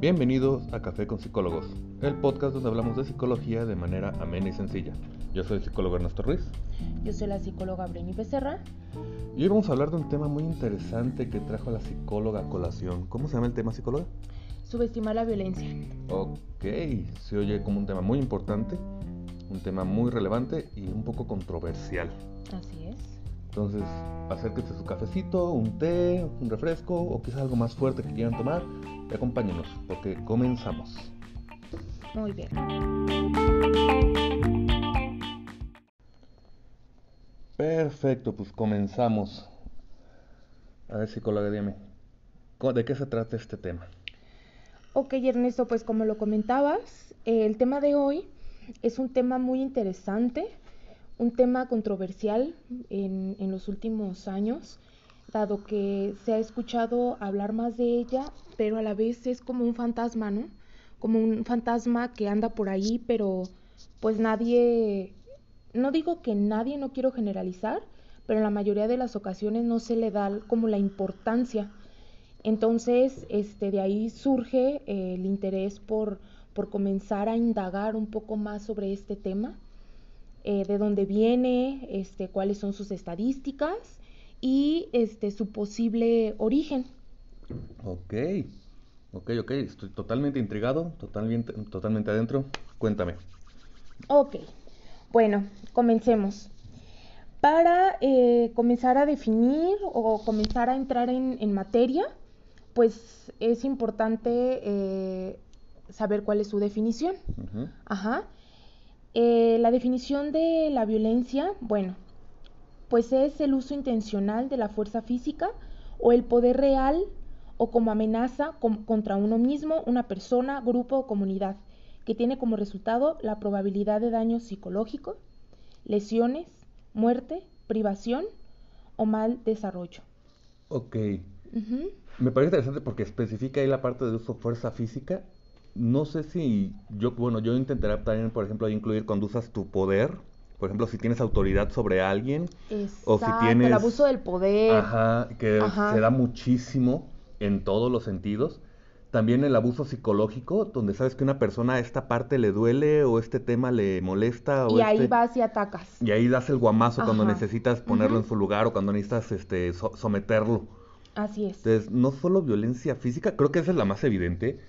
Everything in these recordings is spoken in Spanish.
Bienvenidos a Café con Psicólogos, el podcast donde hablamos de psicología de manera amena y sencilla. Yo soy el psicólogo Ernesto Ruiz. Yo soy la psicóloga Breni Becerra. Y hoy vamos a hablar de un tema muy interesante que trajo la psicóloga a colación. ¿Cómo se llama el tema, psicóloga? Subestimar la violencia. Ok, se oye como un tema muy importante, un tema muy relevante y un poco controversial. Así es. Entonces, acérquense su cafecito, un té, un refresco o quizás algo más fuerte que quieran tomar y acompáñenos porque comenzamos. Muy bien. Perfecto, pues comenzamos. A ver, psicóloga, dime, ¿de qué se trata este tema? Ok, Ernesto, pues como lo comentabas, el tema de hoy es un tema muy interesante un tema controversial en, en, los últimos años, dado que se ha escuchado hablar más de ella, pero a la vez es como un fantasma, ¿no? Como un fantasma que anda por ahí, pero pues nadie, no digo que nadie, no quiero generalizar, pero en la mayoría de las ocasiones no se le da como la importancia. Entonces, este, de ahí surge eh, el interés por, por comenzar a indagar un poco más sobre este tema eh, de dónde viene, este, cuáles son sus estadísticas y este, su posible origen. Ok, ok, ok, estoy totalmente intrigado, totalmente, totalmente adentro. Cuéntame. Ok, bueno, comencemos. Para eh, comenzar a definir o comenzar a entrar en, materia, pues es importante eh, saber cuál es su definición. Ajá. Eh, la definición de la violencia, bueno, pues es el uso intencional de la fuerza física o el poder real o como amenaza contra uno mismo, una persona, grupo o comunidad, que tiene como resultado la probabilidad de daño psicológico, lesiones, muerte, privación o mal desarrollo. Ok. Me parece interesante porque especifica ahí la parte de uso fuerza física no sé si yo, bueno, yo intentaré también, por ejemplo, incluir cuando usas tu poder, por ejemplo, si tienes autoridad sobre alguien, o si tienes... el abuso del poder. Ajá, que se da muchísimo en todos los sentidos. También el abuso psicológico, donde sabes que una persona a esta parte le duele o este tema le molesta. O y ahí este vas y atacas. Y ahí das el guamazo cuando necesitas ponerlo en su lugar o cuando necesitas este, someterlo. Así es. Entonces, no solo violencia física, creo que esa es la más evidente.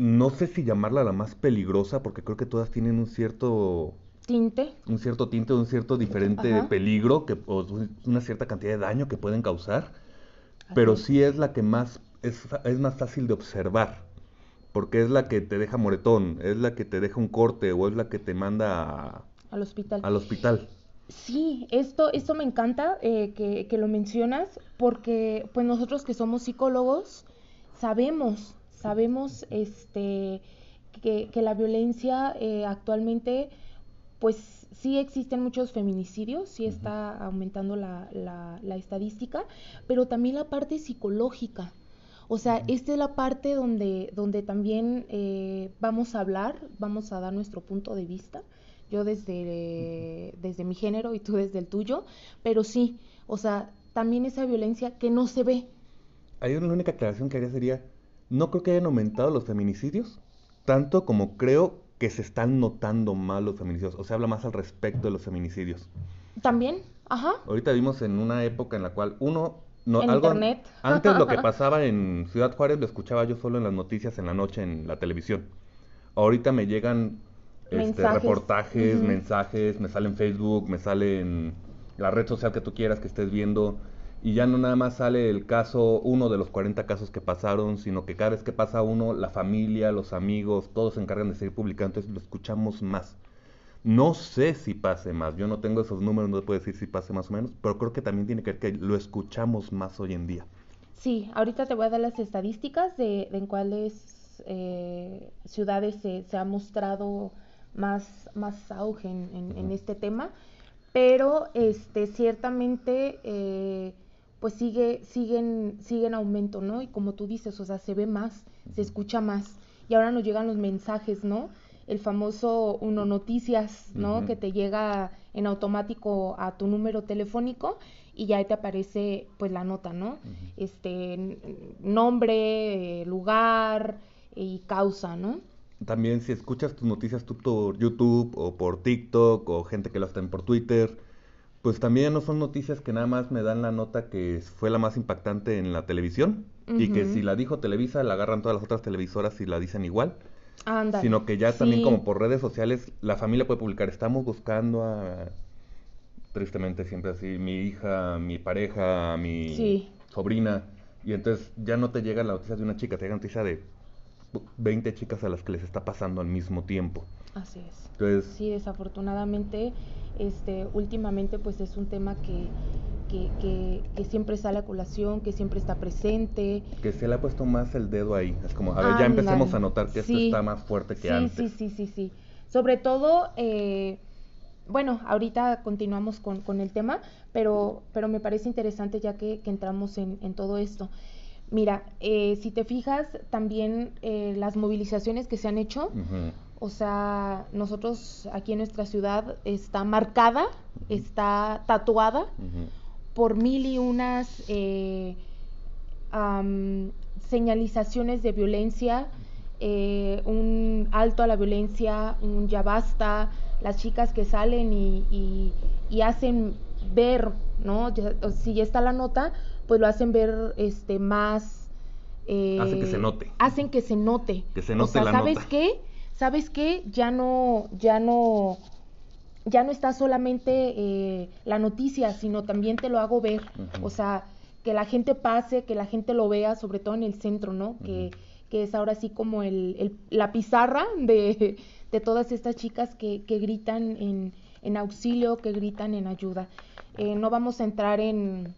No sé si llamarla la más peligrosa, porque creo que todas tienen un cierto tinte. Un cierto tinte, un cierto diferente peligro, que, o una cierta cantidad de daño que pueden causar. Pero sí es la que más, es, es más fácil de observar. Porque es la que te deja moretón, es la que te deja un corte o es la que te manda al hospital. Al hospital. Sí, esto, esto me encanta eh, que, que, lo mencionas porque pues nosotros que somos psicólogos sabemos Sabemos este, que, la violencia eh, actualmente, pues sí existen muchos feminicidios, sí está aumentando la, la, estadística, pero también la parte psicológica. O sea, esta es la parte donde, donde también eh, vamos a hablar, vamos a dar nuestro punto de vista, yo desde, desde mi género y tú desde el tuyo, pero sí, o sea, también esa violencia que no se ve. Hay una única aclaración que haría sería, no creo que hayan aumentado los feminicidios, tanto como creo que se están notando más los feminicidios, o se habla más al respecto de los feminicidios. También, ajá. Ahorita vimos en una época en la cual uno no, en internet. Antes lo que pasaba en Ciudad Juárez lo escuchaba yo solo en las noticias en la noche en la televisión. Ahorita me llegan este, reportajes, mensajes, me sale en Facebook, me sale en la red social que tú quieras que estés viendo y ya no nada más sale el caso, uno de los 40 casos que pasaron, sino que cada vez que pasa uno, la familia, los amigos, todos se encargan de seguir publicando, entonces lo escuchamos más. No sé si pase más, yo no tengo esos números, no puedo decir si pase más o menos, pero creo que también tiene que ver que lo escuchamos más hoy en día. Sí, ahorita te voy a dar las estadísticas de, en cuáles eh, ciudades se, ha mostrado más, más auge en, este tema, pero este, ciertamente... Eh, pues sigue, siguen, siguen aumento, ¿no? Y como tú dices, o sea, se ve más, se escucha más. Y ahora nos llegan los mensajes, ¿no? el famoso Uno Noticias, ¿no? Que te llega en automático a tu número telefónico y ya ahí te aparece pues la nota, ¿no? Este nombre, lugar y causa, ¿no? También si escuchas tus noticias tú por YouTube o por TikTok o gente que lo hacen por Twitter, pues también no son noticias que nada más me dan la nota que fue la más impactante en la televisión y que si la dijo Televisa la agarran todas las otras televisoras y la dicen igual. Sino que ya también como por redes sociales la familia puede publicar, estamos buscando a, tristemente siempre así, mi hija, mi pareja, mi sobrina. Y entonces ya no te llega la noticia de una chica, te llega la noticia de 20 chicas a las que les está pasando al mismo tiempo. Así es. Entonces, sí, desafortunadamente, este, últimamente pues es un tema que, que, que, siempre sale a colación, que siempre está presente. Que se le ha puesto más el dedo ahí. Es como, a ver, ya empecemos a notar que esto está más fuerte que antes. Sí, sí, sí, sí. Sobre todo, eh, bueno, ahorita continuamos con, con, el tema, pero, pero me parece interesante ya que, que entramos en, en, todo esto. Mira, eh, si te fijas, también eh, las movilizaciones que se han hecho, o sea, nosotros aquí en nuestra ciudad está marcada, está tatuada por mil y unas eh, señalizaciones de violencia, eh, un alto a la violencia, un ya basta, las chicas que salen y, hacen ver, ¿no? si ya está la nota, pues lo hacen ver este más... Eh, hacen que se note. Hacen que se note. Que se note o sea, ¿sabes qué? ¿Sabes qué? Ya no, ya no, ya no está solamente eh, la noticia, sino también te lo hago ver. O sea, que la gente pase, que la gente lo vea, sobre todo en el centro, ¿no? que, que, es ahora sí como el, la pizarra de, de, todas estas chicas que, que gritan en, en, auxilio, que gritan en ayuda. Eh, no vamos a entrar en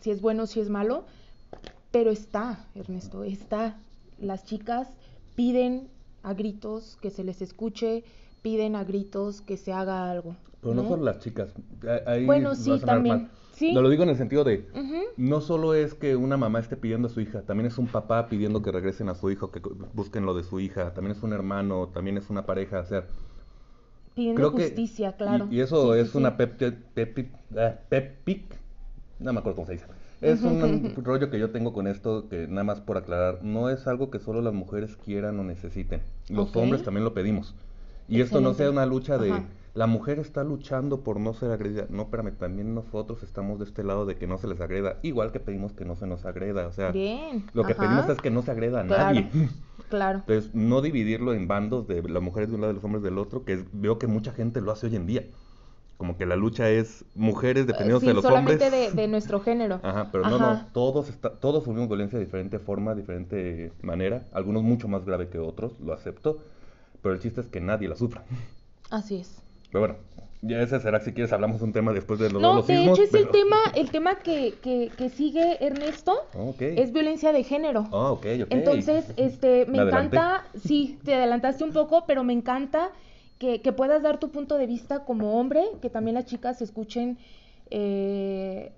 si es bueno, si es malo, pero está, Ernesto, está. Las chicas piden a gritos que se les escuche, piden a gritos que se haga algo. Pero no, solo las chicas. bueno, sí, también. ¿Sí? No lo digo en el sentido de, no solo es que una mamá esté pidiendo a su hija, también es un papá pidiendo que regresen a su hijo, que busquen lo de su hija, también es un hermano, también es una pareja, o sea... Pidiendo justicia, claro. Y, eso es una pep, pep, pep, no me acuerdo cómo se dice. Es un rollo que yo tengo con esto, que nada más por aclarar, no es algo que solo las mujeres quieran o necesiten. Los hombres también lo pedimos. Y esto no sea una lucha de la mujer está luchando por no ser agredida. No, espérame, también nosotros estamos de este lado de que no se les agreda. Igual que pedimos que no se nos agreda. O sea, lo que pedimos es que no se agreda a nadie. Claro. Entonces, no dividirlo en bandos de las mujeres de un lado y los hombres del otro, que veo que mucha gente lo hace hoy en día. Como que la lucha es mujeres dependiendo de los solamente hombres. De, de nuestro género. Ajá, pero no, no, todos, está, todos sufrimos violencia de diferente forma, diferente manera. Algunos mucho más grave que otros, lo acepto pero el chiste es que nadie la sufra. Así es. Pero bueno, ya ese será si quieres hablamos un tema después de los No, de hecho es el tema, el tema que, que, que sigue Ernesto, es violencia de género. Ah, ok, ok. Entonces, este, me, encanta, sí, te adelantaste un poco, pero me encanta que, que, puedas dar tu punto de vista como hombre, que también las chicas escuchen eh,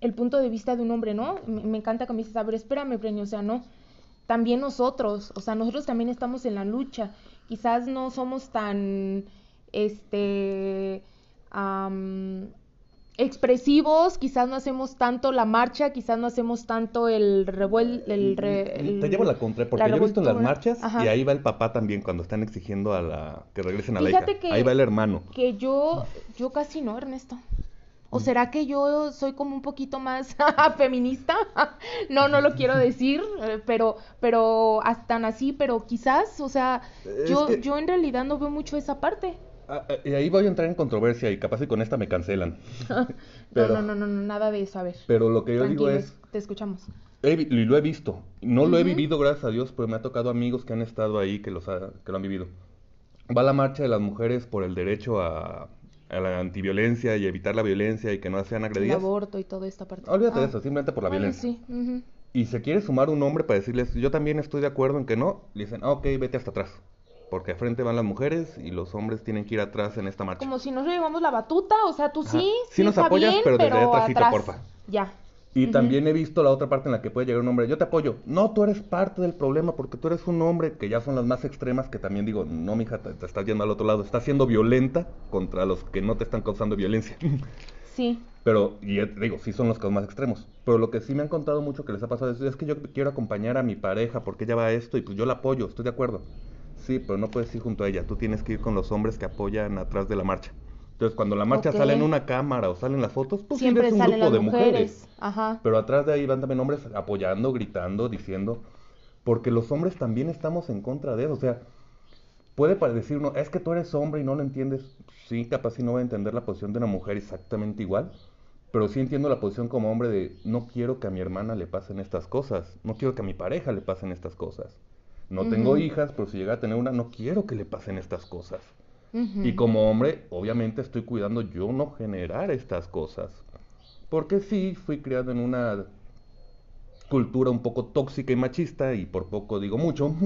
el punto de vista de un hombre, ¿no? Me, encanta que me dices, a ver, espérame, Brenny, o sea, no, también nosotros, o sea, nosotros también estamos en la lucha quizás no somos tan, este, expresivos, quizás no hacemos tanto la marcha, quizás no hacemos tanto el revuel... El Te llevo la contra, porque yo he visto las marchas y ahí va el papá también cuando están exigiendo a la que regresen a la hija. ahí va el hermano. Que yo, yo casi no, Ernesto. ¿O será que yo soy como un poquito más feminista? no, no lo quiero decir, eh, pero, pero hasta así, pero quizás, o sea, yo, yo en realidad no veo mucho esa parte. Ah, ah, y ahí voy a entrar en controversia y capaz que con esta me cancelan. no, no, no, no, nada de eso, a ver. Pero lo que yo digo es... Te escuchamos. y lo he visto. No lo he vivido, gracias a Dios, pero me ha tocado amigos que han estado ahí, que, los que lo han vivido. Va la marcha de las mujeres por el derecho a a la antiviolencia y evitar la violencia y que no sean agredidas. El aborto y toda esta parte. Olvídate de ah. eso, simplemente por la violencia. Sí. Y se quiere sumar un hombre para decirles, yo también estoy de acuerdo en que no, le dicen, ah, ok, vete hasta atrás. Porque a frente van las mujeres y los hombres tienen que ir atrás en esta marcha. Como si nos llevamos la batuta, o sea, tú sí, sí, nos apoyas, pero desde atrás, porfa. Ya. Y también he visto la otra parte en la que puede llegar un hombre, yo te apoyo. No, tú eres parte del problema porque tú eres un hombre que ya son las más extremas que también digo, no, mija, te, te estás yendo al otro lado, estás siendo violenta contra los que no te están causando violencia. Sí. Pero, y digo, sí son los casos más extremos. Pero lo que sí me han contado mucho que les ha pasado es, es que yo quiero acompañar a mi pareja porque ella va a esto y pues yo la apoyo, estoy de acuerdo. Sí, pero no puedes ir junto a ella, tú tienes que ir con los hombres que apoyan atrás de la marcha. Entonces, cuando la marcha sale en una cámara o salen las fotos, pues siempre es un grupo de mujeres. Ajá. Pero atrás de ahí van también hombres apoyando, gritando, diciendo, porque los hombres también estamos en contra de eso. O sea, puede decir uno, es que tú eres hombre y no lo entiendes. Sí, capaz si no voy a entender la posición de una mujer exactamente igual, pero sí entiendo la posición como hombre de no quiero que a mi hermana le pasen estas cosas, no quiero que a mi pareja le pasen estas cosas. No tengo hijas, pero si llega a tener una, no quiero que le pasen estas cosas. Y como hombre, obviamente estoy cuidando yo no generar estas cosas. Porque sí, fui criado en una cultura un poco tóxica y machista, y por poco digo mucho.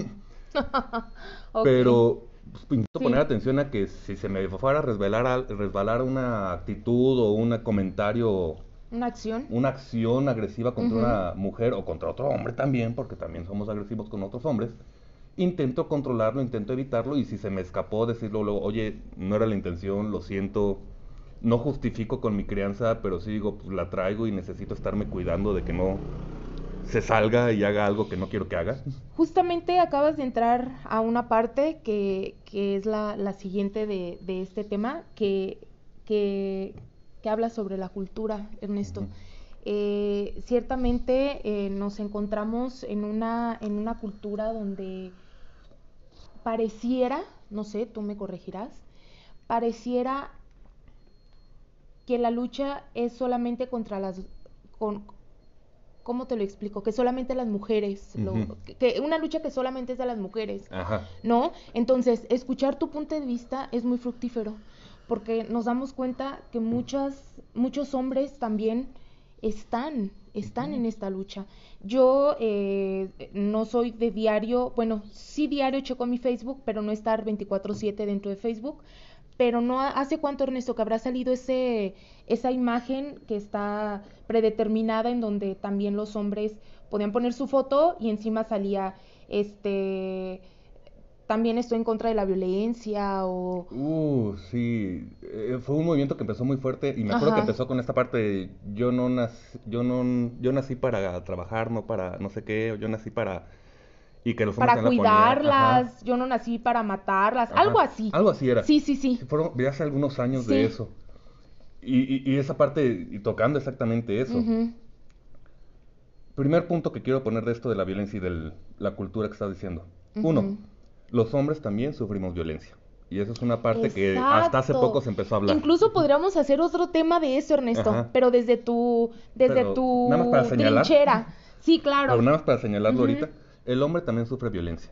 Pero pues, poner atención a que si se me fuera a resbalar, resbalar una actitud o un comentario una acción. Una acción agresiva contra una mujer o contra otro hombre también, porque también somos agresivos con otros hombres intento controlarlo, intento evitarlo y si se me escapó decirlo luego, oye, no era la intención, lo siento, no justifico con mi crianza, pero sí digo, pues la traigo y necesito estarme cuidando de que no se salga y haga algo que no quiero que haga. Justamente acabas de entrar a una parte que, que es la, la siguiente de, de, este tema, que, que, que, habla sobre la cultura, Ernesto. eh, ciertamente eh, nos encontramos en una, en una cultura donde pareciera, no sé, tú me corregirás, pareciera que la lucha es solamente contra las... Con, ¿Cómo te lo explico? Que solamente las mujeres, que, una lucha que solamente es de las mujeres, Ajá. ¿no? Entonces, escuchar tu punto de vista es muy fructífero, porque nos damos cuenta que muchas, muchos hombres también están, están en esta lucha. Yo eh, no soy de diario, bueno, sí diario checo mi Facebook, pero no estar 24/7 dentro de Facebook. Pero no hace cuánto, Ernesto, que habrá salido ese, esa imagen que está predeterminada en donde también los hombres podían poner su foto y encima salía este también estoy en contra de la violencia o... Uh, sí, eh, fue un movimiento que empezó muy fuerte y me acuerdo que empezó con esta parte de yo no nací, yo no, yo nací para trabajar, no para no sé qué, yo nací para... Y que los para cuidarlas, yo no nací para matarlas, algo así. Algo así era. Sí, sí, sí. Fueron, hace algunos años de eso. Y, y, esa parte, y tocando exactamente eso. Primer punto que quiero poner de esto de la violencia y de la cultura que estás diciendo. Uno, los hombres también sufrimos violencia. Y eso es una parte que hasta hace poco se empezó a hablar. Incluso podríamos hacer otro tema de eso, Ernesto, pero desde tu, desde tu nada más para señalar, trinchera. Sí, claro. Pero nada más para señalarlo ahorita, el hombre también sufre violencia.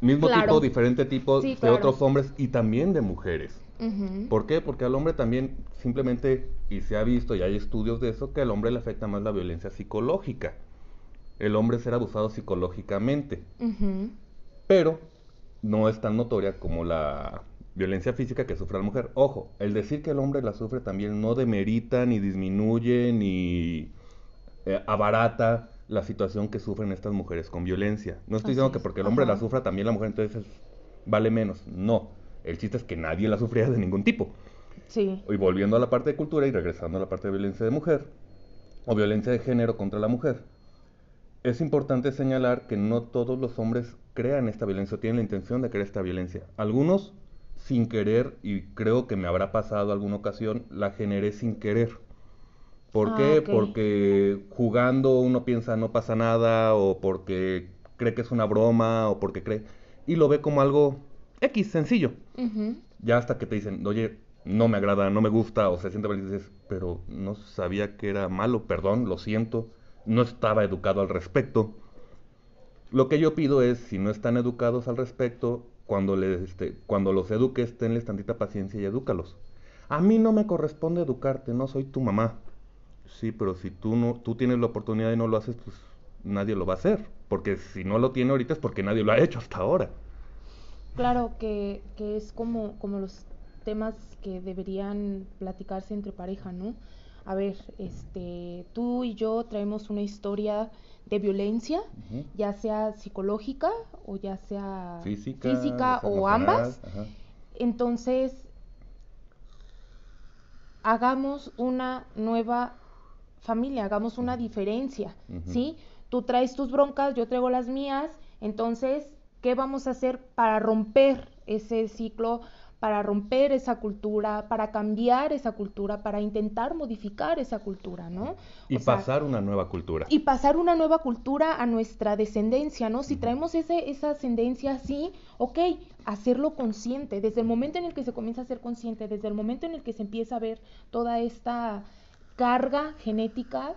Mismo tipo, diferente tipo de otros hombres y también de mujeres. ¿Por qué? Porque al hombre también simplemente, y se ha visto y hay estudios de eso, que al hombre le afecta más la violencia psicológica. El hombre ser abusado psicológicamente pero no es tan notoria como la violencia física que sufre la mujer. Ojo, el decir que el hombre la sufre también no demerita, ni disminuye, ni eh, abarata la situación que sufren estas mujeres con violencia. No estoy diciendo que porque el hombre la sufra también la mujer entonces vale menos. No, el chiste es que nadie la sufría de ningún tipo. Sí. Y volviendo a la parte de cultura y regresando a la parte de violencia de mujer, o violencia de género contra la mujer, es importante señalar que no todos los hombres crean esta violencia o tienen la intención de crear esta violencia. Algunos sin querer, y creo que me habrá pasado alguna ocasión, la generé sin querer. ¿Por ah, qué? Porque jugando uno piensa no pasa nada, o porque cree que es una broma, o porque cree, y lo ve como algo X, sencillo. Ya hasta que te dicen, oye, no me agrada, no me gusta, o se siente mal y dices, pero no sabía que era malo, perdón, lo siento, no estaba educado al respecto. Lo que yo pido es, si no están educados al respecto, cuando, les, este, cuando los eduques, tenles tantita paciencia y edúcalos. A mí no me corresponde educarte, no soy tu mamá. Sí, pero si tú, no, tú tienes la oportunidad y no lo haces, pues nadie lo va a hacer. Porque si no lo tiene ahorita es porque nadie lo ha hecho hasta ahora. Claro que, que es como, como los temas que deberían platicarse entre pareja, ¿no? A ver, este, tú y yo traemos una historia de violencia, ya sea psicológica o ya sea física, o ambas. Entonces, hagamos una nueva familia, hagamos una diferencia, ¿sí? Tú traes tus broncas, yo traigo las mías, entonces, ¿qué vamos a hacer para romper ese ciclo, para romper esa cultura, para cambiar esa cultura, para intentar modificar esa cultura, ¿no? Y pasar una nueva cultura. Y pasar una nueva cultura a nuestra descendencia, ¿no? Si traemos ese, esa ascendencia así, ok, hacerlo consciente, desde el momento en el que se comienza a ser consciente, desde el momento en el que se empieza a ver toda esta carga genética,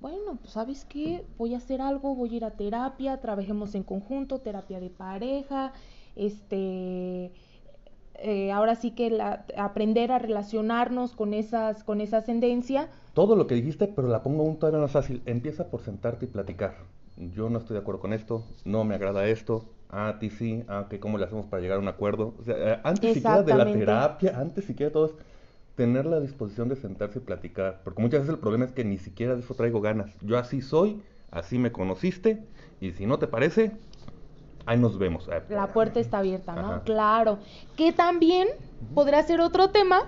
bueno, pues sabes qué, voy a hacer algo, voy a ir a terapia, trabajemos en conjunto, terapia de pareja, este eh, ahora sí que la, aprender a relacionarnos con, esas, con esa ascendencia. Todo lo que dijiste, pero la pongo un todavía más fácil. Empieza por sentarte y platicar. Yo no estoy de acuerdo con esto, no me agrada esto, a ti sí, ah, que cómo le hacemos para llegar a un acuerdo. O sea, eh, antes siquiera de la terapia, antes siquiera de todo es tener la disposición de sentarse y platicar. Porque muchas veces el problema es que ni siquiera de eso traigo ganas. Yo así soy, así me conociste, y si no te parece, ahí nos vemos. La puerta está abierta, ¿no? Claro. Que también podrá ser otro tema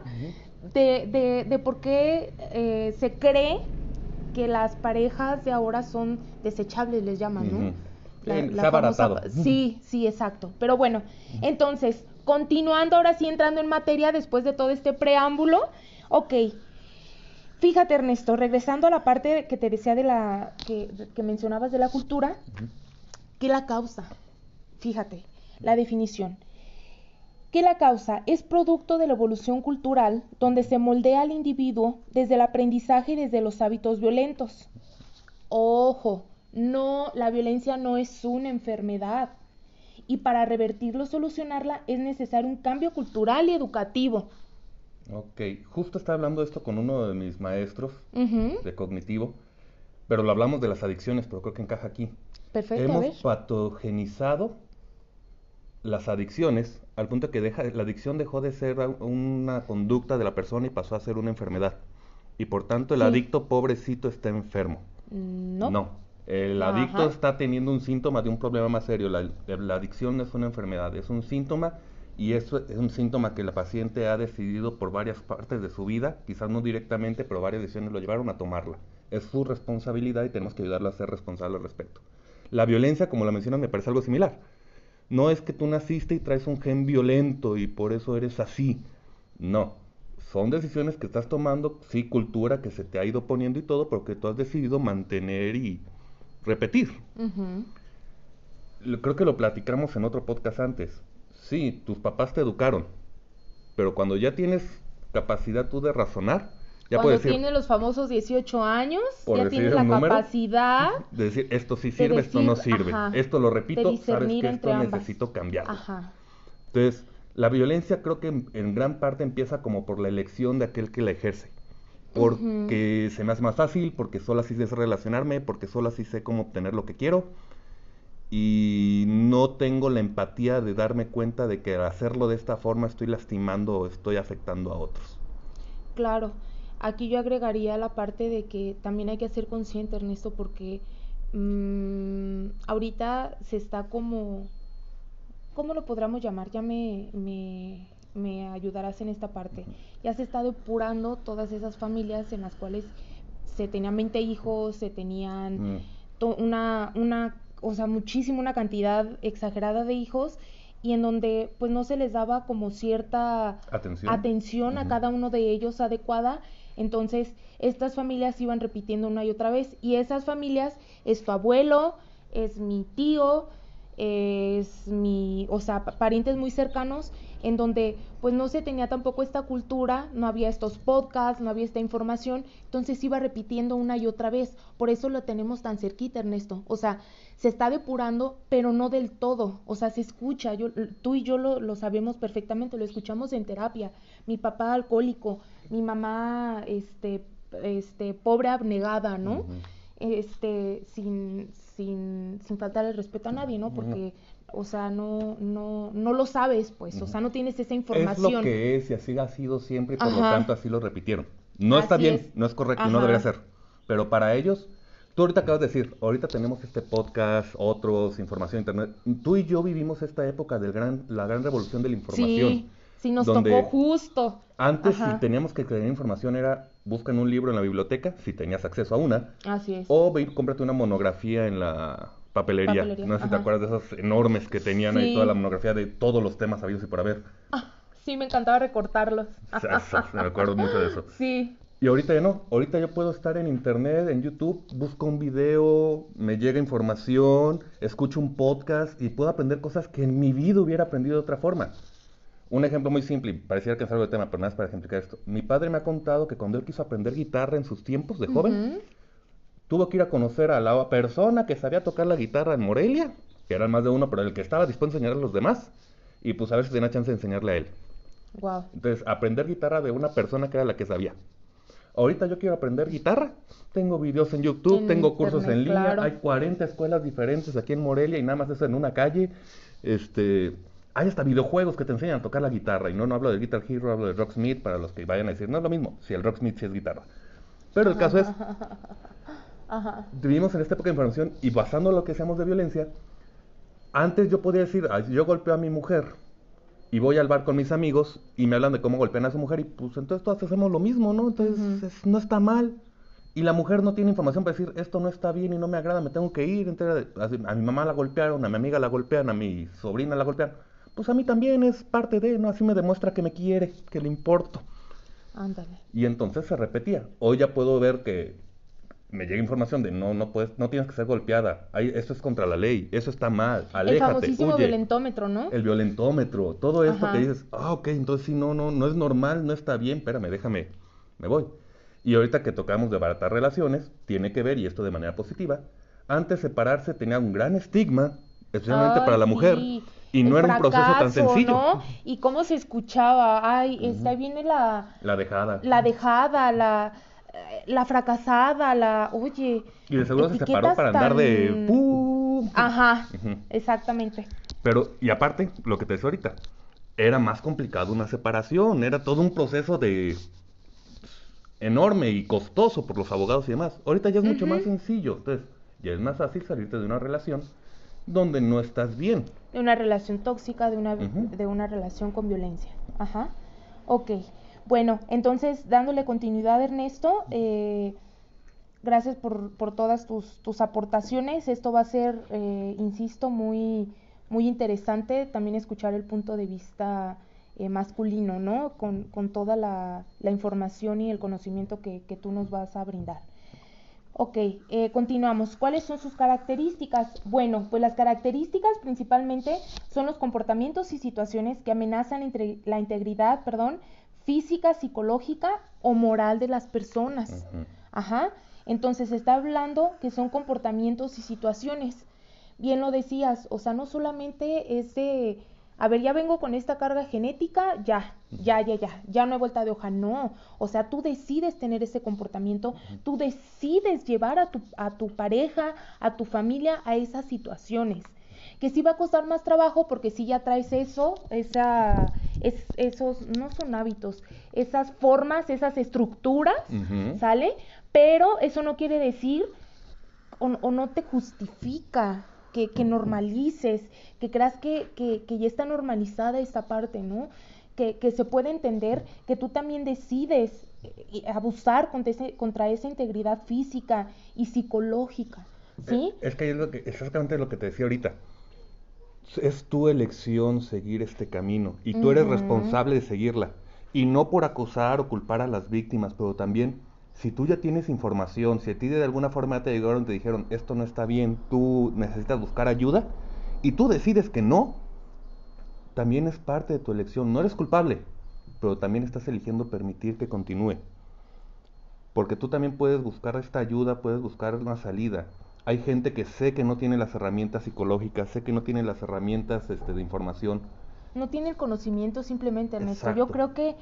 de, de, de, por qué eh, se cree que las parejas de ahora son desechables, les llaman, ¿no? La, Sí, sí, exacto. Pero bueno, entonces, continuando ahora sí entrando en materia después de todo este preámbulo, ok. Fíjate, Ernesto, regresando a la parte que te decía de la que, que mencionabas de la cultura, ¿qué la causa? Fíjate, la definición. Que la causa es producto de la evolución cultural donde se moldea al individuo desde el aprendizaje y desde los hábitos violentos. Ojo, no, la violencia no es una enfermedad. Y para revertirlo, solucionarla, es necesario un cambio cultural y educativo. Ok, justo estaba hablando de esto con uno de mis maestros de cognitivo, pero lo hablamos de las adicciones, pero creo que encaja aquí. Perfecto. Hemos patogenizado las adicciones al punto que deja, la adicción dejó de ser una conducta de la persona y pasó a ser una enfermedad. Y por tanto el adicto pobrecito está enfermo. No. No. El adicto está teniendo un síntoma de un problema más serio. La, la, adicción no es una enfermedad, es un síntoma y eso es un síntoma que la paciente ha decidido por varias partes de su vida, quizás no directamente, pero varias decisiones lo llevaron a tomarla. Es su responsabilidad y tenemos que ayudarla a ser responsable al respecto. La violencia, como la mencionas, me parece algo similar. No es que tú naciste y traes un gen violento y por eso eres así. No. Son decisiones que estás tomando, sí, cultura que se te ha ido poniendo y todo, pero que tú has decidido mantener y repetir. Creo que lo platicamos en otro podcast antes. Sí, tus papás te educaron, pero cuando ya tienes capacidad tú de razonar, ya Cuando tiene los famosos 18 años, ya tiene la capacidad de decir esto sí sirve, esto no sirve. esto lo repito, sabes que esto necesito cambiar. Entonces, la violencia creo que en, gran parte empieza como por la elección de aquel que la ejerce. Porque se me hace más fácil, porque solo así sé relacionarme, porque solo así sé cómo obtener lo que quiero. Y no tengo la empatía de darme cuenta de que al hacerlo de esta forma estoy lastimando o estoy afectando a otros. Claro. Aquí yo agregaría la parte de que también hay que ser consciente, Ernesto, porque mmm, ahorita se está como, ¿cómo lo podríamos llamar? Ya me, me, me ayudarás en esta parte. Ya se está depurando todas esas familias en las cuales se tenían 20 hijos, se tenían mm. una, una, o sea, muchísimo, una cantidad exagerada de hijos y en donde pues no se les daba como cierta atención, a cada uno de ellos adecuada entonces, estas familias iban repitiendo una y otra vez y esas familias es tu abuelo, es mi tío, es mi, o sea, parientes muy cercanos en donde pues no se tenía tampoco esta cultura, no había estos podcasts, no había esta información, entonces iba repitiendo una y otra vez. Por eso lo tenemos tan cerquita, Ernesto. O sea, se está depurando, pero no del todo. O sea, se escucha. Yo, tú y yo lo, lo sabemos perfectamente, lo escuchamos en terapia. Mi papá alcohólico, mi mamá, este, este, pobre abnegada, ¿no? Este, sin, sin, sin faltar el respeto a nadie, ¿no? Porque, o sea, no, no, no lo sabes, pues, o sea, no tienes esa información. Es lo que es y así ha sido siempre y por lo tanto así lo repitieron. No está bien, no es correcto, no debería ser. Pero para ellos, tú ahorita acabas de decir, ahorita tenemos este podcast, otros, información internet. Tú y yo vivimos esta época de gran, la gran revolución de la información. Sí, sí nos tocó justo. Antes, si teníamos que tener información, era buscan un libro en la biblioteca, si tenías acceso a una. Así es. O ve cómprate una monografía en la papelería. No sé si te acuerdas de esos enormes que tenían ahí toda la monografía de todos los temas habidos y por haber. Ah, sí, me encantaba recortarlos. me acuerdo mucho de eso. Sí. Y ahorita ya no, ahorita yo puedo estar en internet, en YouTube, busco un video, me llega información, escucho un podcast y puedo aprender cosas que en mi vida hubiera aprendido de otra forma. Un ejemplo muy simple, pareciera que es algo de tema, pero nada más para ejemplificar esto. Mi padre me ha contado que cuando él quiso aprender guitarra en sus tiempos de joven, tuvo que ir a conocer a la persona que sabía tocar la guitarra en Morelia, que eran más de uno, pero el que estaba dispuesto a enseñar a los demás, y pues a ver si tenía chance de enseñarle a él. Wow. Entonces, aprender guitarra de una persona que era la que sabía. Ahorita yo quiero aprender guitarra, tengo videos en YouTube, tengo cursos en línea, hay 40 escuelas diferentes aquí en Morelia y nada más eso en una calle. Este, hay hasta videojuegos que te enseñan a tocar la guitarra. Y no, no hablo del Guitar Hero, hablo del Rocksmith para los que vayan a decir, no es lo mismo, si el Rocksmith sí es guitarra. Pero el caso es, vivimos en esta época de información y basando lo que seamos de violencia, antes yo podía decir, yo golpeo a mi mujer y voy al bar con mis amigos y me hablan de cómo golpean a su mujer y pues entonces todos hacemos lo mismo, ¿no? Entonces no está mal. Y la mujer no tiene información para decir, esto no está bien y no me agrada, me tengo que ir. a mi mamá la golpearon, a mi amiga la golpean, a mi sobrina la golpean pues a mí también es parte de, ¿no? Así me demuestra que me quiere, que le importo. Ándale. Y entonces se repetía. Hoy ya puedo ver que me llega información de no, no puedes, no tienes que ser golpeada. Ahí, esto es contra la ley, eso está mal. Aléjate, El famosísimo violentómetro, ¿no? El violentómetro, todo esto que dices, ah, ok, entonces sí, no, no, no es normal, no está bien, espérame, déjame, me voy. Y ahorita que tocamos de baratas relaciones, tiene que ver, y esto de manera positiva, antes separarse tenía un gran estigma, especialmente para la mujer. Y no era un proceso tan sencillo. ¿no? Y cómo se escuchaba, ay, está viene la... La dejada. La dejada, la, la fracasada, la... Oye... Y de seguro se separó para andar de... Ajá, exactamente. Pero, y aparte, lo que te decía ahorita, era más complicado una separación, era todo un proceso de enorme y costoso por los abogados y demás. Ahorita ya es mucho más sencillo, entonces ya es más fácil salirte de una relación donde no estás bien. De una relación tóxica, de una, de una relación con violencia. Ajá. Ok. Bueno, entonces, dándole continuidad, Ernesto, eh, gracias por, por, todas tus, tus, aportaciones. Esto va a ser, eh, insisto, muy, muy interesante también escuchar el punto de vista eh, masculino, ¿no? Con, con toda la, la, información y el conocimiento que, que tú nos vas a brindar. Ok, eh, continuamos. ¿Cuáles son sus características? Bueno, pues las características principalmente son los comportamientos y situaciones que amenazan entre la integridad, perdón, física, psicológica o moral de las personas. Ajá. Entonces está hablando que son comportamientos y situaciones. Bien lo decías, o sea, no solamente es de a ver, ya vengo con esta carga genética, ya, ya, ya, ya, ya no hay vuelta de hoja, no. O sea, tú decides tener ese comportamiento, tú decides llevar a tu, a tu pareja, a tu familia a esas situaciones. Que sí va a costar más trabajo porque si ya traes eso, esa, es, esos, no son hábitos, esas formas, esas estructuras, ¿sale? Pero eso no quiere decir o no te justifica que, normalices, que creas que, que, ya está normalizada esta parte, ¿no? Que, que, se puede entender que tú también decides eh, abusar contra, ese, contra esa integridad física y psicológica, ¿sí? Eh, es que es lo que, exactamente lo que te decía ahorita. Es tu elección seguir este camino y tú eres responsable de seguirla. Y no por acusar o culpar a las víctimas, pero también si tú ya tienes información, si a ti de alguna forma te llegaron, te dijeron, esto no está bien, tú necesitas buscar ayuda, y tú decides que no, también es parte de tu elección. No eres culpable, pero también estás eligiendo permitir que continúe. Porque tú también puedes buscar esta ayuda, puedes buscar una salida. Hay gente que sé que no tiene las herramientas psicológicas, sé que no tiene las herramientas este, de información. No tiene el conocimiento simplemente, Ernesto. Yo creo que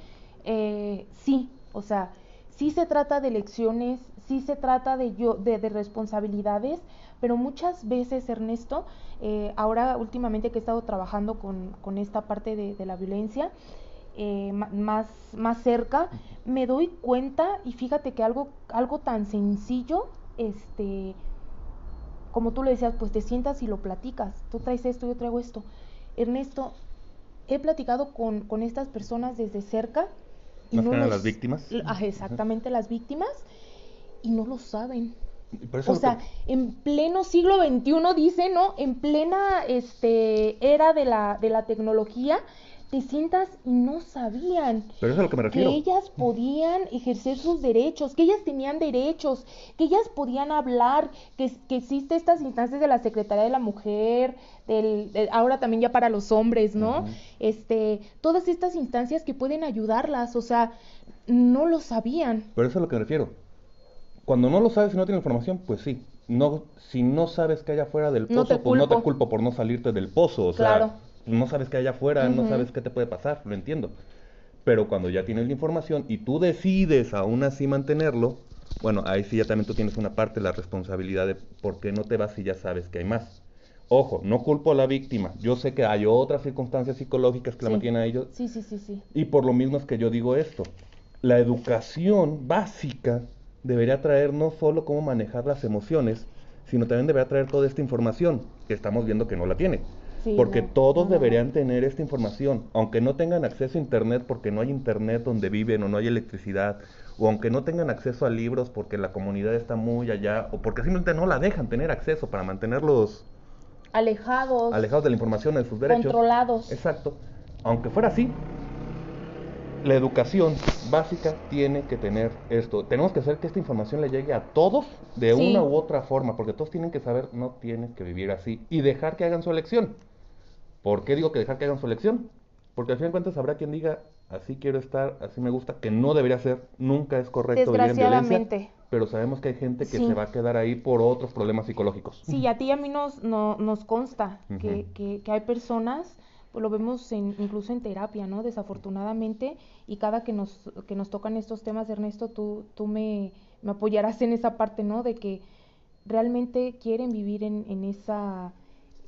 eh, sí, o sea, sí se trata de lecciones, sí se trata de, yo, de, responsabilidades, pero muchas veces, Ernesto, eh, ahora últimamente que he estado trabajando con, esta parte de, la violencia, eh, más, más cerca, me doy cuenta y fíjate que algo, algo tan sencillo, este, como tú le decías, pues te sientas y lo platicas, tú traes esto, yo traigo esto. Ernesto, he platicado con, con estas personas desde cerca. Y no las víctimas. exactamente, las víctimas, y no lo saben. O sea, en pleno siglo XXI dice, ¿no? En plena este, era de la, de la tecnología, te sientas y no sabían Pero eso es lo que, me refiero. que ellas podían ejercer sus derechos, que ellas tenían derechos, que ellas podían hablar, que, que existe estas instancias de la Secretaría de la Mujer, del, ahora también ya para los hombres, ¿no? Este, todas estas instancias que pueden ayudarlas, o sea, no lo sabían. Pero eso es a lo que me refiero. Cuando no lo sabes y no tienes información, pues sí. No, si no sabes que hay afuera del pozo, pues no te culpo por no salirte del pozo. O sea, claro no sabes qué hay afuera, no sabes qué te puede pasar, lo entiendo. Pero cuando ya tienes la información y tú decides aún así mantenerlo, bueno, ahí sí ya también tú tienes una parte de la responsabilidad de por qué no te vas si ya sabes que hay más. Ojo, no culpo a la víctima. Yo sé que hay otras circunstancias psicológicas que la mantienen a ellos. Sí, sí, sí, sí. Y por lo mismo es que yo digo esto. La educación básica debería traer no solo cómo manejar las emociones, sino también debería traer toda esta información, que estamos viendo que no la tiene porque todos deberían tener esta información, aunque no tengan acceso a Internet porque no hay Internet donde viven o no hay electricidad, o aunque no tengan acceso a libros porque la comunidad está muy allá, o porque simplemente no la dejan tener acceso para mantenerlos alejados, alejados de la información de sus derechos. Controlados. Exacto. Aunque fuera así, la educación básica tiene que tener esto. Tenemos que hacer que esta información le llegue a todos de una u otra forma, porque todos tienen que saber, no tienes que vivir así y dejar que hagan su elección. ¿Por qué digo que dejar que hagan su elección? Porque al fin de cuentas habrá quien diga, así quiero estar, así me gusta, que no debería ser, nunca es correcto vivir en violencia. Pero sabemos que hay gente que se va a quedar ahí por otros problemas psicológicos. Sí, a ti y a mí nos, no, nos consta que, que, hay personas, pues lo vemos en, incluso en terapia, ¿no? Desafortunadamente, y cada que nos, que nos tocan estos temas, Ernesto, tú, tú me, me apoyarás en esa parte, ¿no? De que realmente quieren vivir en, en esa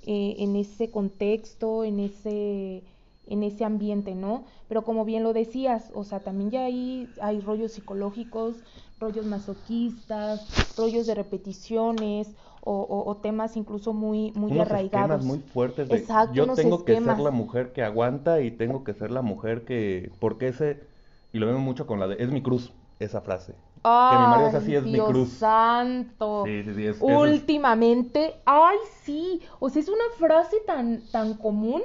eh, en ese contexto, en ese, en ese ambiente, ¿no? Pero como bien lo decías, o sea, también ya hay, hay rollos psicológicos, rollos masoquistas, rollos de repeticiones o, temas incluso muy, muy unos arraigados. muy fuertes de yo tengo que ser la mujer que aguanta y tengo que ser la mujer que, porque ese, y lo vemos mucho con la de, es mi cruz, esa frase que mi marido es así, es Dios mi cruz. santo. Sí, sí, sí, es, Últimamente, ay, sí. O sea, es una frase tan, tan común,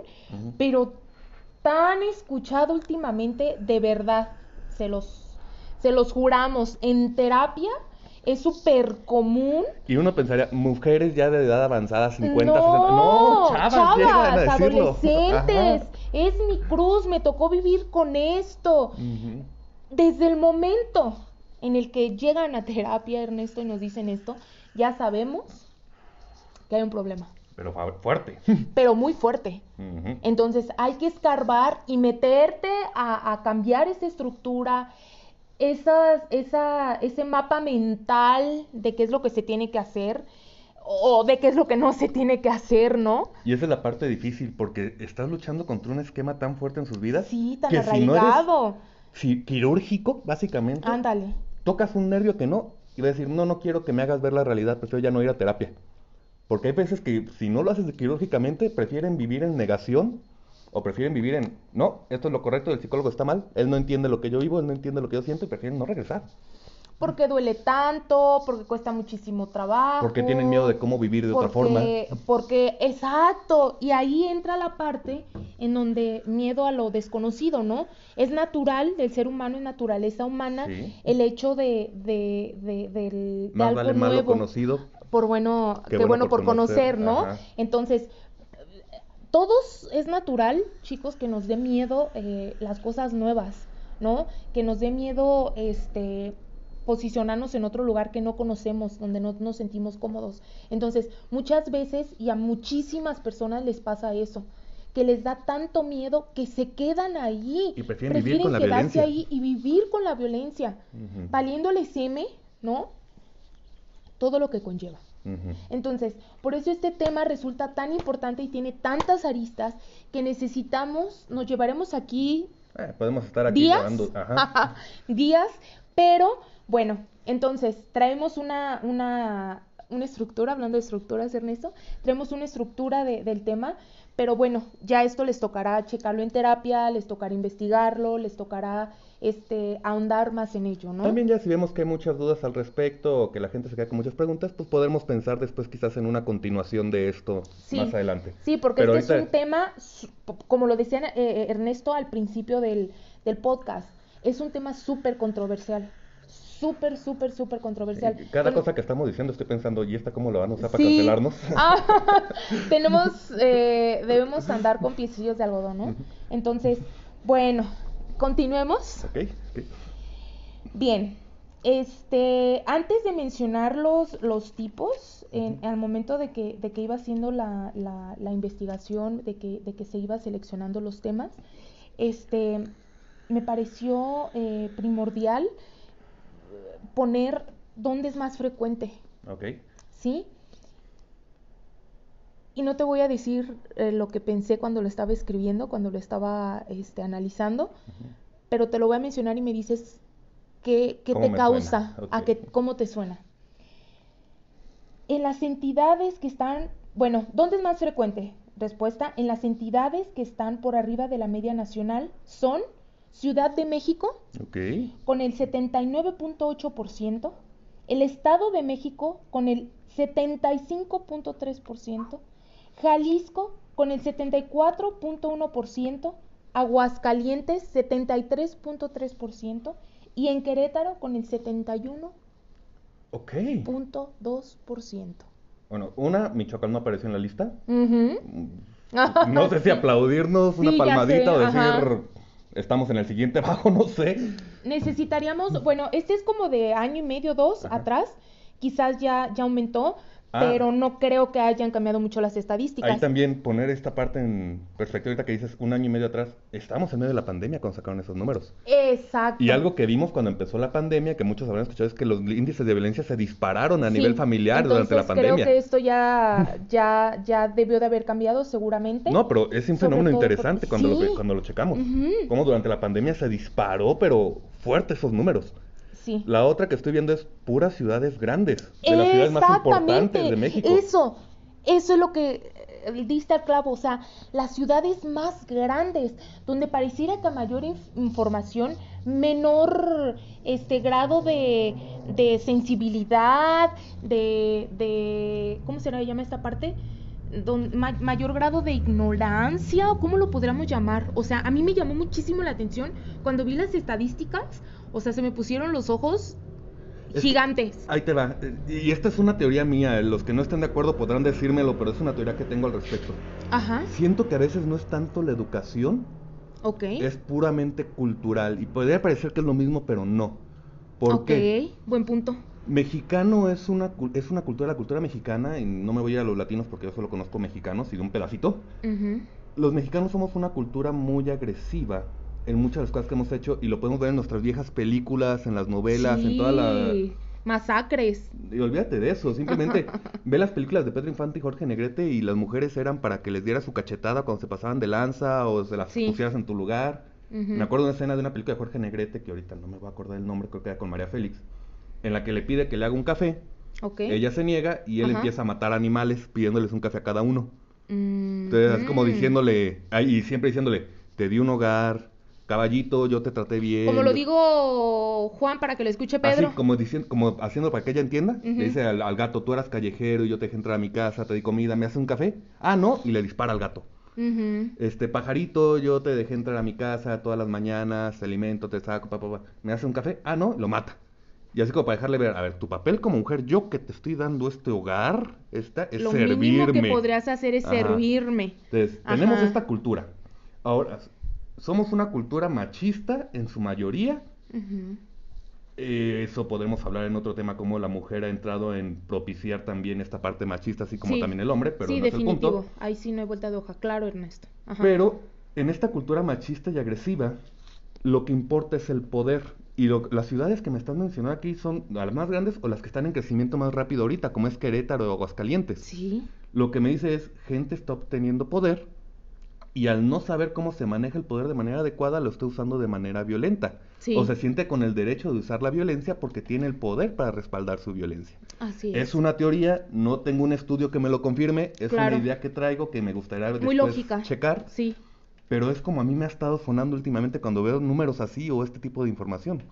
pero tan escuchada últimamente, de verdad. Se los, se los juramos. En terapia es súper común. Y uno pensaría, mujeres ya de edad avanzada, 50, no, 60. No, chavas, chavas adolescentes. Es mi cruz, me tocó vivir con esto. Desde el momento en el que llegan a terapia, Ernesto, y nos dicen esto, ya sabemos que hay un problema. Pero fuerte. Pero muy fuerte. Entonces hay que escarbar y meterte a, cambiar esa estructura, esa, ese mapa mental de qué es lo que se tiene que hacer o de qué es lo que no se tiene que hacer, ¿no? Y esa es la parte difícil porque estás luchando contra un esquema tan fuerte en sus vidas. Sí, tan arraigado. Si quirúrgico, básicamente. Ándale tocas un nervio que no, y va a decir, no, no quiero que me hagas ver la realidad, prefiero ya no ir a terapia. Porque hay veces que si no lo haces quirúrgicamente, prefieren vivir en negación o prefieren vivir en, no, esto es lo correcto, el psicólogo está mal, él no entiende lo que yo vivo, él no entiende lo que yo siento y prefieren no regresar porque duele tanto, porque cuesta muchísimo trabajo. Porque tienen miedo de cómo vivir de otra forma. Porque, exacto, y ahí entra la parte en donde miedo a lo desconocido, ¿no? Es natural del ser humano, es naturaleza humana, el hecho de, de, de, de, Más algo vale nuevo. conocido. Por bueno, que bueno, por, conocer, ¿no? Entonces, todos es natural, chicos, que nos dé miedo eh, las cosas nuevas, ¿no? Que nos dé miedo, este posicionarnos en otro lugar que no conocemos, donde no nos sentimos cómodos. Entonces, muchas veces y a muchísimas personas les pasa eso, que les da tanto miedo que se quedan ahí, y prefieren, vivir con la quedarse ahí y vivir con la violencia, valiéndoles M, ¿no? Todo lo que conlleva. Entonces, por eso este tema resulta tan importante y tiene tantas aristas que necesitamos, nos llevaremos aquí Eh, podemos estar aquí días, días, pero bueno, entonces traemos una, una, una estructura, hablando de estructuras, Ernesto, traemos una estructura de, del tema, pero bueno, ya esto les tocará checarlo en terapia, les tocará investigarlo, les tocará este, ahondar más en ello, ¿no? También ya si vemos que hay muchas dudas al respecto o que la gente se queda con muchas preguntas, pues podemos pensar después quizás en una continuación de esto más adelante. Sí, porque este es un tema, como lo decía eh, eh, Ernesto al principio del, del podcast, es un tema súper controversial súper, súper, súper controversial. Cada cosa que estamos diciendo estoy pensando, ¿y esta cómo lo van a usar para cancelarnos? Ah, tenemos, eh, debemos andar con piecillos de algodón, ¿no? Entonces, bueno, continuemos. Ok, Bien, este, antes de mencionar los, los tipos, en, al momento de que, de que iba haciendo la, la, investigación, de que, de que se iba seleccionando los temas, este, me pareció eh, primordial poner dónde es más frecuente. Ok. ¿Sí? Y no te voy a decir eh, lo que pensé cuando lo estaba escribiendo, cuando lo estaba este, analizando, pero te lo voy a mencionar y me dices qué, qué te causa, a qué, cómo te suena. En las entidades que están, bueno, ¿dónde es más frecuente? Respuesta, en las entidades que están por arriba de la media nacional son Ciudad de México con el 79.8%, el Estado de México con el 75.3%, Jalisco con el 74.1%, Aguascalientes 73.3% y en Querétaro con el 71.2%. Bueno, una, Michoacán no apareció en la lista. No sé si aplaudirnos, una palmadita o decir estamos en el siguiente bajo, no sé. Necesitaríamos, bueno, este es como de año y medio, dos atrás, quizás ya, ya aumentó, Ah. pero no creo que hayan cambiado mucho las estadísticas. Ahí también poner esta parte en perspectiva, ahorita que dices un año y medio atrás, estamos en medio de la pandemia cuando sacaron esos números. Exacto. Y algo que vimos cuando empezó la pandemia, que muchos habrán escuchado, es que los índices de violencia se dispararon a nivel familiar durante la pandemia. Creo que esto ya, ya, ya debió de haber cambiado seguramente. No, pero es un fenómeno interesante cuando, lo, cuando lo checamos. Como durante la pandemia se disparó, pero fuerte esos números. La otra que estoy viendo es puras ciudades grandes, de las ciudades más importantes de México. Eso, eso es lo que eh, diste al clavo, o sea, las ciudades más grandes, donde pareciera que a mayor información, menor este grado de, de sensibilidad, de, de, ¿cómo se llama esta parte? Don, mayor grado de ignorancia, o cómo lo podríamos llamar. O sea, a mí me llamó muchísimo la atención cuando vi las estadísticas, o sea, se me pusieron los ojos gigantes. Ahí te va. Y esta es una teoría mía. Los que no estén de acuerdo podrán decírmelo, pero es una teoría que tengo al respecto. Ajá. Siento que a veces no es tanto la educación. Ok. Es puramente cultural. Y podría parecer que es lo mismo, pero no. ¿Por Ok, buen punto. Mexicano es una, es una cultura, la cultura mexicana, y no me voy a ir a los latinos porque yo solo conozco mexicanos y de un pedacito. Los mexicanos somos una cultura muy agresiva en muchas de las cosas que hemos hecho y lo podemos ver en nuestras viejas películas, en las novelas, en toda la... Masacres. Y olvídate de eso, simplemente ve las películas de Pedro Infante y Jorge Negrete y las mujeres eran para que les diera su cachetada cuando se pasaban de lanza o se las pusieras en tu lugar. Me acuerdo de una escena de una película de Jorge Negrete, que ahorita no me voy a acordar el nombre, creo que era con María Félix, en la que le pide que le haga un café. Ella se niega y él empieza a matar animales pidiéndoles un café a cada uno. Entonces es como diciéndole, y siempre diciéndole, te di un hogar, caballito, yo te traté bien. Como lo digo Juan para que lo escuche Pedro. Así, como, diciendo, como haciendo para que ella entienda. Le dice al, gato, tú eras callejero y yo te dejé entrar a mi casa, te di comida, ¿me hace un café? Ah, no, y le dispara al gato. Este, pajarito, yo te dejé entrar a mi casa todas las mañanas, te alimento, te saco, papá, ¿me hace un café? Ah, no, lo mata. Y así como para dejarle ver, a ver, tu papel como mujer, yo que te estoy dando este hogar, esta es Lo servirme. Lo mínimo que podrías hacer es servirme. Entonces, tenemos esta cultura. Ahora, somos una cultura machista en su mayoría. Eh, eso podemos hablar en otro tema, como la mujer ha entrado en propiciar también esta parte machista, así como también el hombre, pero sí, no es definitivo. el punto. Ahí sí no hay vuelta de hoja, claro, Ernesto. Pero en esta cultura machista y agresiva, lo que importa es el poder. Y las ciudades que me están mencionando aquí son las más grandes o las que están en crecimiento más rápido ahorita, como es Querétaro o Aguascalientes. Sí. Lo que me dice es, gente está obteniendo poder y al no saber cómo se maneja el poder de manera adecuada lo está usando de manera violenta. O se siente con el derecho de usar la violencia porque tiene el poder para respaldar su violencia. Así es. Es una teoría, no tengo un estudio que me lo confirme, es una idea que traigo que me gustaría Muy lógica. checar. Sí. Pero es como a mí me ha estado sonando últimamente cuando veo números así o este tipo de información.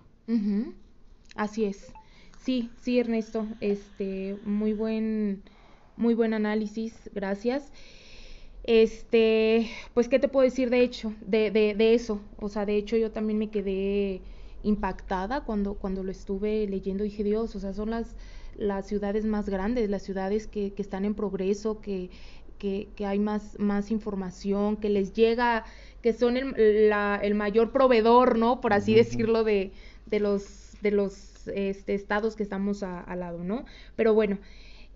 Así es. Sí, sí, Ernesto, este, muy buen, muy buen análisis, gracias. Este, pues, ¿qué te puedo decir de hecho, de, de, de eso? O sea, de hecho yo también me quedé impactada cuando, cuando lo estuve leyendo, dije, Dios, o sea, son las, las ciudades más grandes, las ciudades que, que están en progreso, que, que, que, hay más, más información, que les llega, que son el, la, el mayor proveedor, ¿no? Por así decirlo, de, de los, de los este, estados que estamos al lado, ¿no? Pero bueno,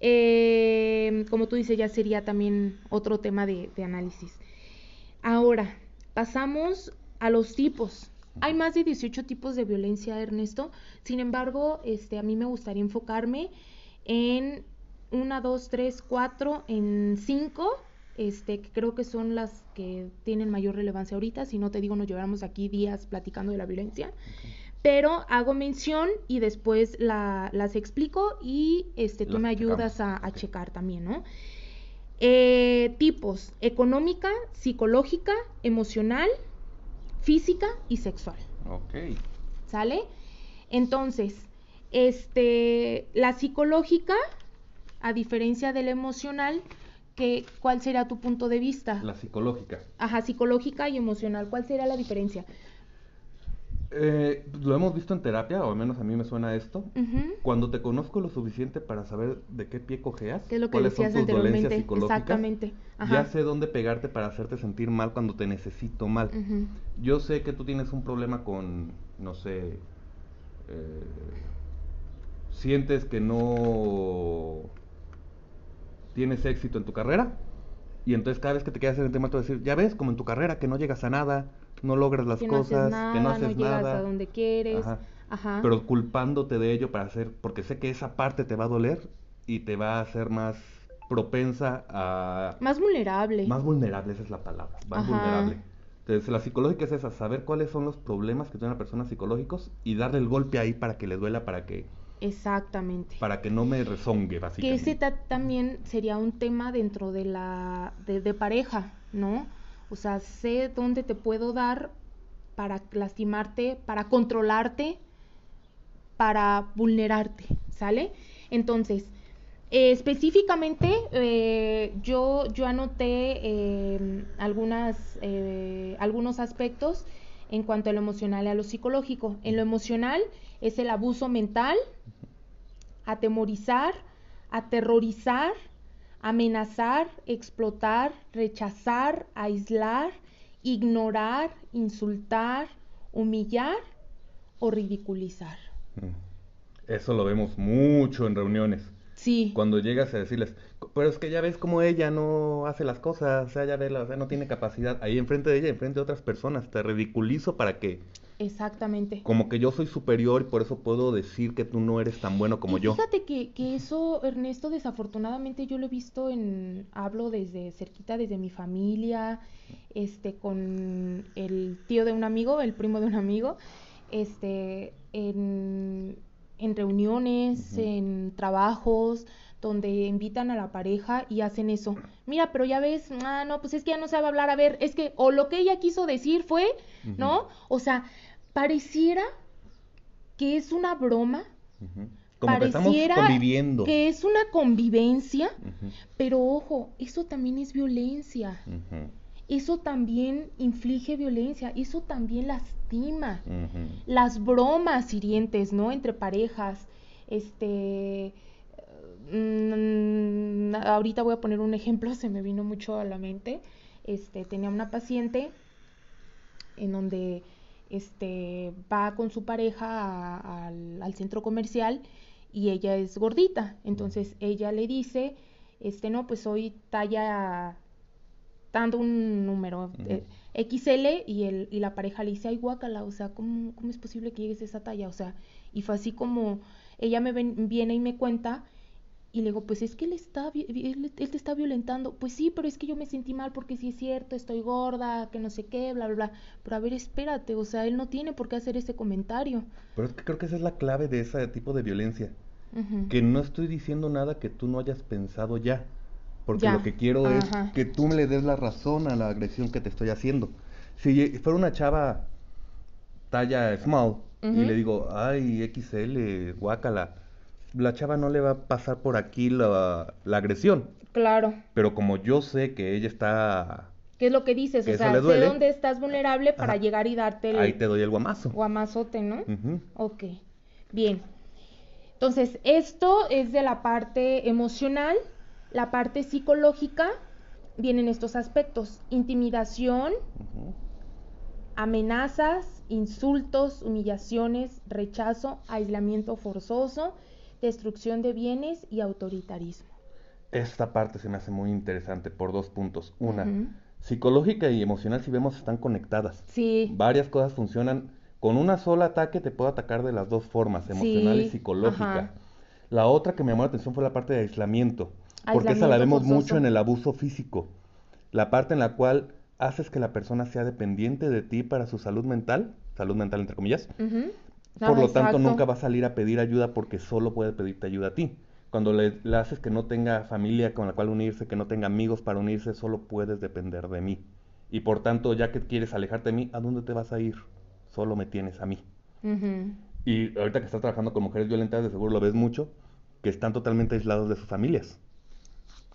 eh, como tú dices, ya sería también otro tema de, análisis. Ahora, pasamos a los tipos. Hay más de 18 tipos de violencia, Ernesto. Sin embargo, este, a mí me gustaría enfocarme en una, dos, tres, cuatro, en cinco, este, que creo que son las que tienen mayor relevancia ahorita. Si no te digo, nos llevamos aquí días platicando de la violencia pero hago mención y después las explico y este, tú me ayudas a, checar también, ¿no? Eh, tipos, económica, psicológica, emocional, física y sexual. Ok. ¿Sale? Entonces, este, la psicológica, a diferencia de la emocional, que, ¿cuál será tu punto de vista? La psicológica. Ajá, psicológica y emocional, ¿cuál será la diferencia? Eh, lo hemos visto en terapia, o al menos a mí me suena esto. Cuando te conozco lo suficiente para saber de qué pie cojeas, ¿Qué es lo que cuáles son tus dolencias psicológicas, exactamente. ya sé dónde pegarte para hacerte sentir mal cuando te necesito mal. Yo sé que tú tienes un problema con, no sé, eh, sientes que no tienes éxito en tu carrera, y entonces cada vez que te quedas en el tema, te vas a decir, ya ves, como en tu carrera, que no llegas a nada, no logras las cosas, que no haces no llegas a donde quieres. Ajá. Pero culpándote de ello para hacer, porque sé que esa parte te va a doler y te va a hacer más propensa a... Más vulnerable. Más vulnerable, esa es la palabra, más vulnerable. Entonces, la psicológica es esa, saber cuáles son los problemas que tiene la persona psicológicos y darle el golpe ahí para que le duela, para que... Exactamente. Para que no me rezongue, básicamente. Que ese también sería un tema dentro de la... de, de pareja, ¿no? O sea, sé dónde te puedo dar para lastimarte, para controlarte, para vulnerarte, ¿sale? Entonces, eh, específicamente, eh, yo, yo anoté em, algunas, eh, algunos aspectos en cuanto a lo emocional y a lo psicológico. En lo emocional es el abuso mental, atemorizar, aterrorizar, amenazar, explotar, rechazar, aislar, ignorar, insultar, humillar o ridiculizar. Mm. Eso lo vemos mucho en reuniones. Sí. Cuando llegas a decirles, pero es que ya ves cómo ella no hace las cosas, o sea, ya ves, o sea, no tiene capacidad. Ahí enfrente de ella, enfrente de otras personas, te ridiculizo para que Exactamente. Como que yo soy superior y por eso puedo decir que tú no eres tan bueno como yo. Fíjate que, que eso, Ernesto, desafortunadamente yo lo he visto en, hablo desde cerquita, desde mi familia, este, con el tío de un amigo, el primo de un amigo, este, en, en reuniones, en trabajos, donde invitan a la pareja y hacen eso. Mira, pero ya ves, ah, no, pues es que ya no sabe hablar, a ver, es que, o lo que ella quiso decir fue, ¿no? O sea, pareciera que es una broma. Como pareciera que, conviviendo. que es una convivencia, pero ojo, eso también es violencia. Eso también inflige violencia, eso también lastima. Las bromas hirientes, ¿no? Entre parejas, este... Mm, ahorita voy a poner un ejemplo, se me vino mucho a la mente. Este, tenía una paciente en donde este, va con su pareja al, centro comercial y ella es gordita. Entonces ella le dice, este, no, pues hoy talla dando un número eh, XL y, el, y la pareja le dice, ay guácala, o sea, ¿cómo, ¿cómo, es posible que llegues a esa talla? O sea, y fue así como ella me viene y me cuenta Y le digo, pues es que él, está, él, te está violentando. Pues sí, pero es que yo me sentí mal porque sí es cierto, estoy gorda, que no sé qué, bla, bla, bla. Pero a ver, espérate, o sea, él no tiene por qué hacer ese comentario. Pero es que creo que esa es la clave de ese tipo de violencia. Que no estoy diciendo nada que tú no hayas pensado ya. Porque lo que quiero es que tú me le des la razón a la agresión que te estoy haciendo. Si fuera una chava talla small y le digo, ay, XL, guácala la chava no le va a pasar por aquí la, agresión. Claro. Pero como yo sé que ella está... ¿Qué es lo que dices? o sea, sé dónde estás vulnerable para llegar y darte el... Ahí te doy el guamazo. Guamazote, ¿no? Ok. Bien. Entonces, esto es de la parte emocional. La parte psicológica vienen estos aspectos. Intimidación, amenazas, insultos, humillaciones, rechazo, aislamiento forzoso, destrucción de bienes y autoritarismo. Esta parte se me hace muy interesante por dos puntos. Una, psicológica y emocional, si vemos, están conectadas. Sí. Varias cosas funcionan. Con una sola ataque te puedo atacar de las dos formas, emocional y psicológica. La otra que me llamó la atención fue la parte de aislamiento, porque esa la vemos mucho en el abuso físico. La parte en la cual haces que la persona sea dependiente de ti para su salud mental, salud mental entre comillas, por lo tanto, nunca va a salir a pedir ayuda porque solo puede pedirte ayuda a ti. Cuando le, haces que no tenga familia con la cual unirse, que no tenga amigos para unirse, solo puedes depender de mí. Y por tanto, ya que quieres alejarte de mí, ¿a dónde te vas a ir? Solo me tienes a mí. Y ahorita que estás trabajando con mujeres violentas, de seguro lo ves mucho, que están totalmente aislados de sus familias.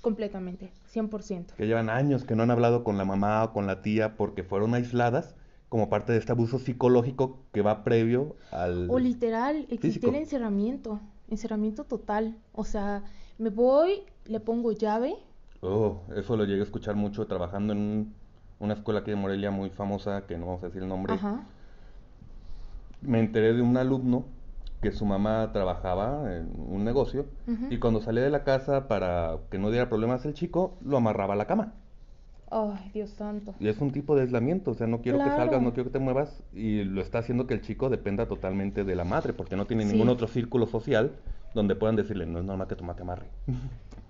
Completamente, 100%. Que llevan años que no han hablado con la mamá o con la tía porque fueron aisladas como parte de este abuso psicológico que va previo al... O literal, existe el encerramiento, encerramiento total. O sea, me voy, le pongo llave. Oh, eso lo llegué a escuchar mucho trabajando en una escuela aquí de Morelia muy famosa, que no vamos a decir el nombre. Ajá. Me enteré de un alumno que su mamá trabajaba en un negocio y cuando salía de la casa para que no diera problemas el chico, lo amarraba a la cama. Ay, Dios santo. Y es un tipo de aislamiento, o sea, no quiero que salgas, no quiero que te muevas, y lo está haciendo que el chico dependa totalmente de la madre, porque no tiene ningún otro círculo social donde puedan decirle, no es normal que tu madre te amarre.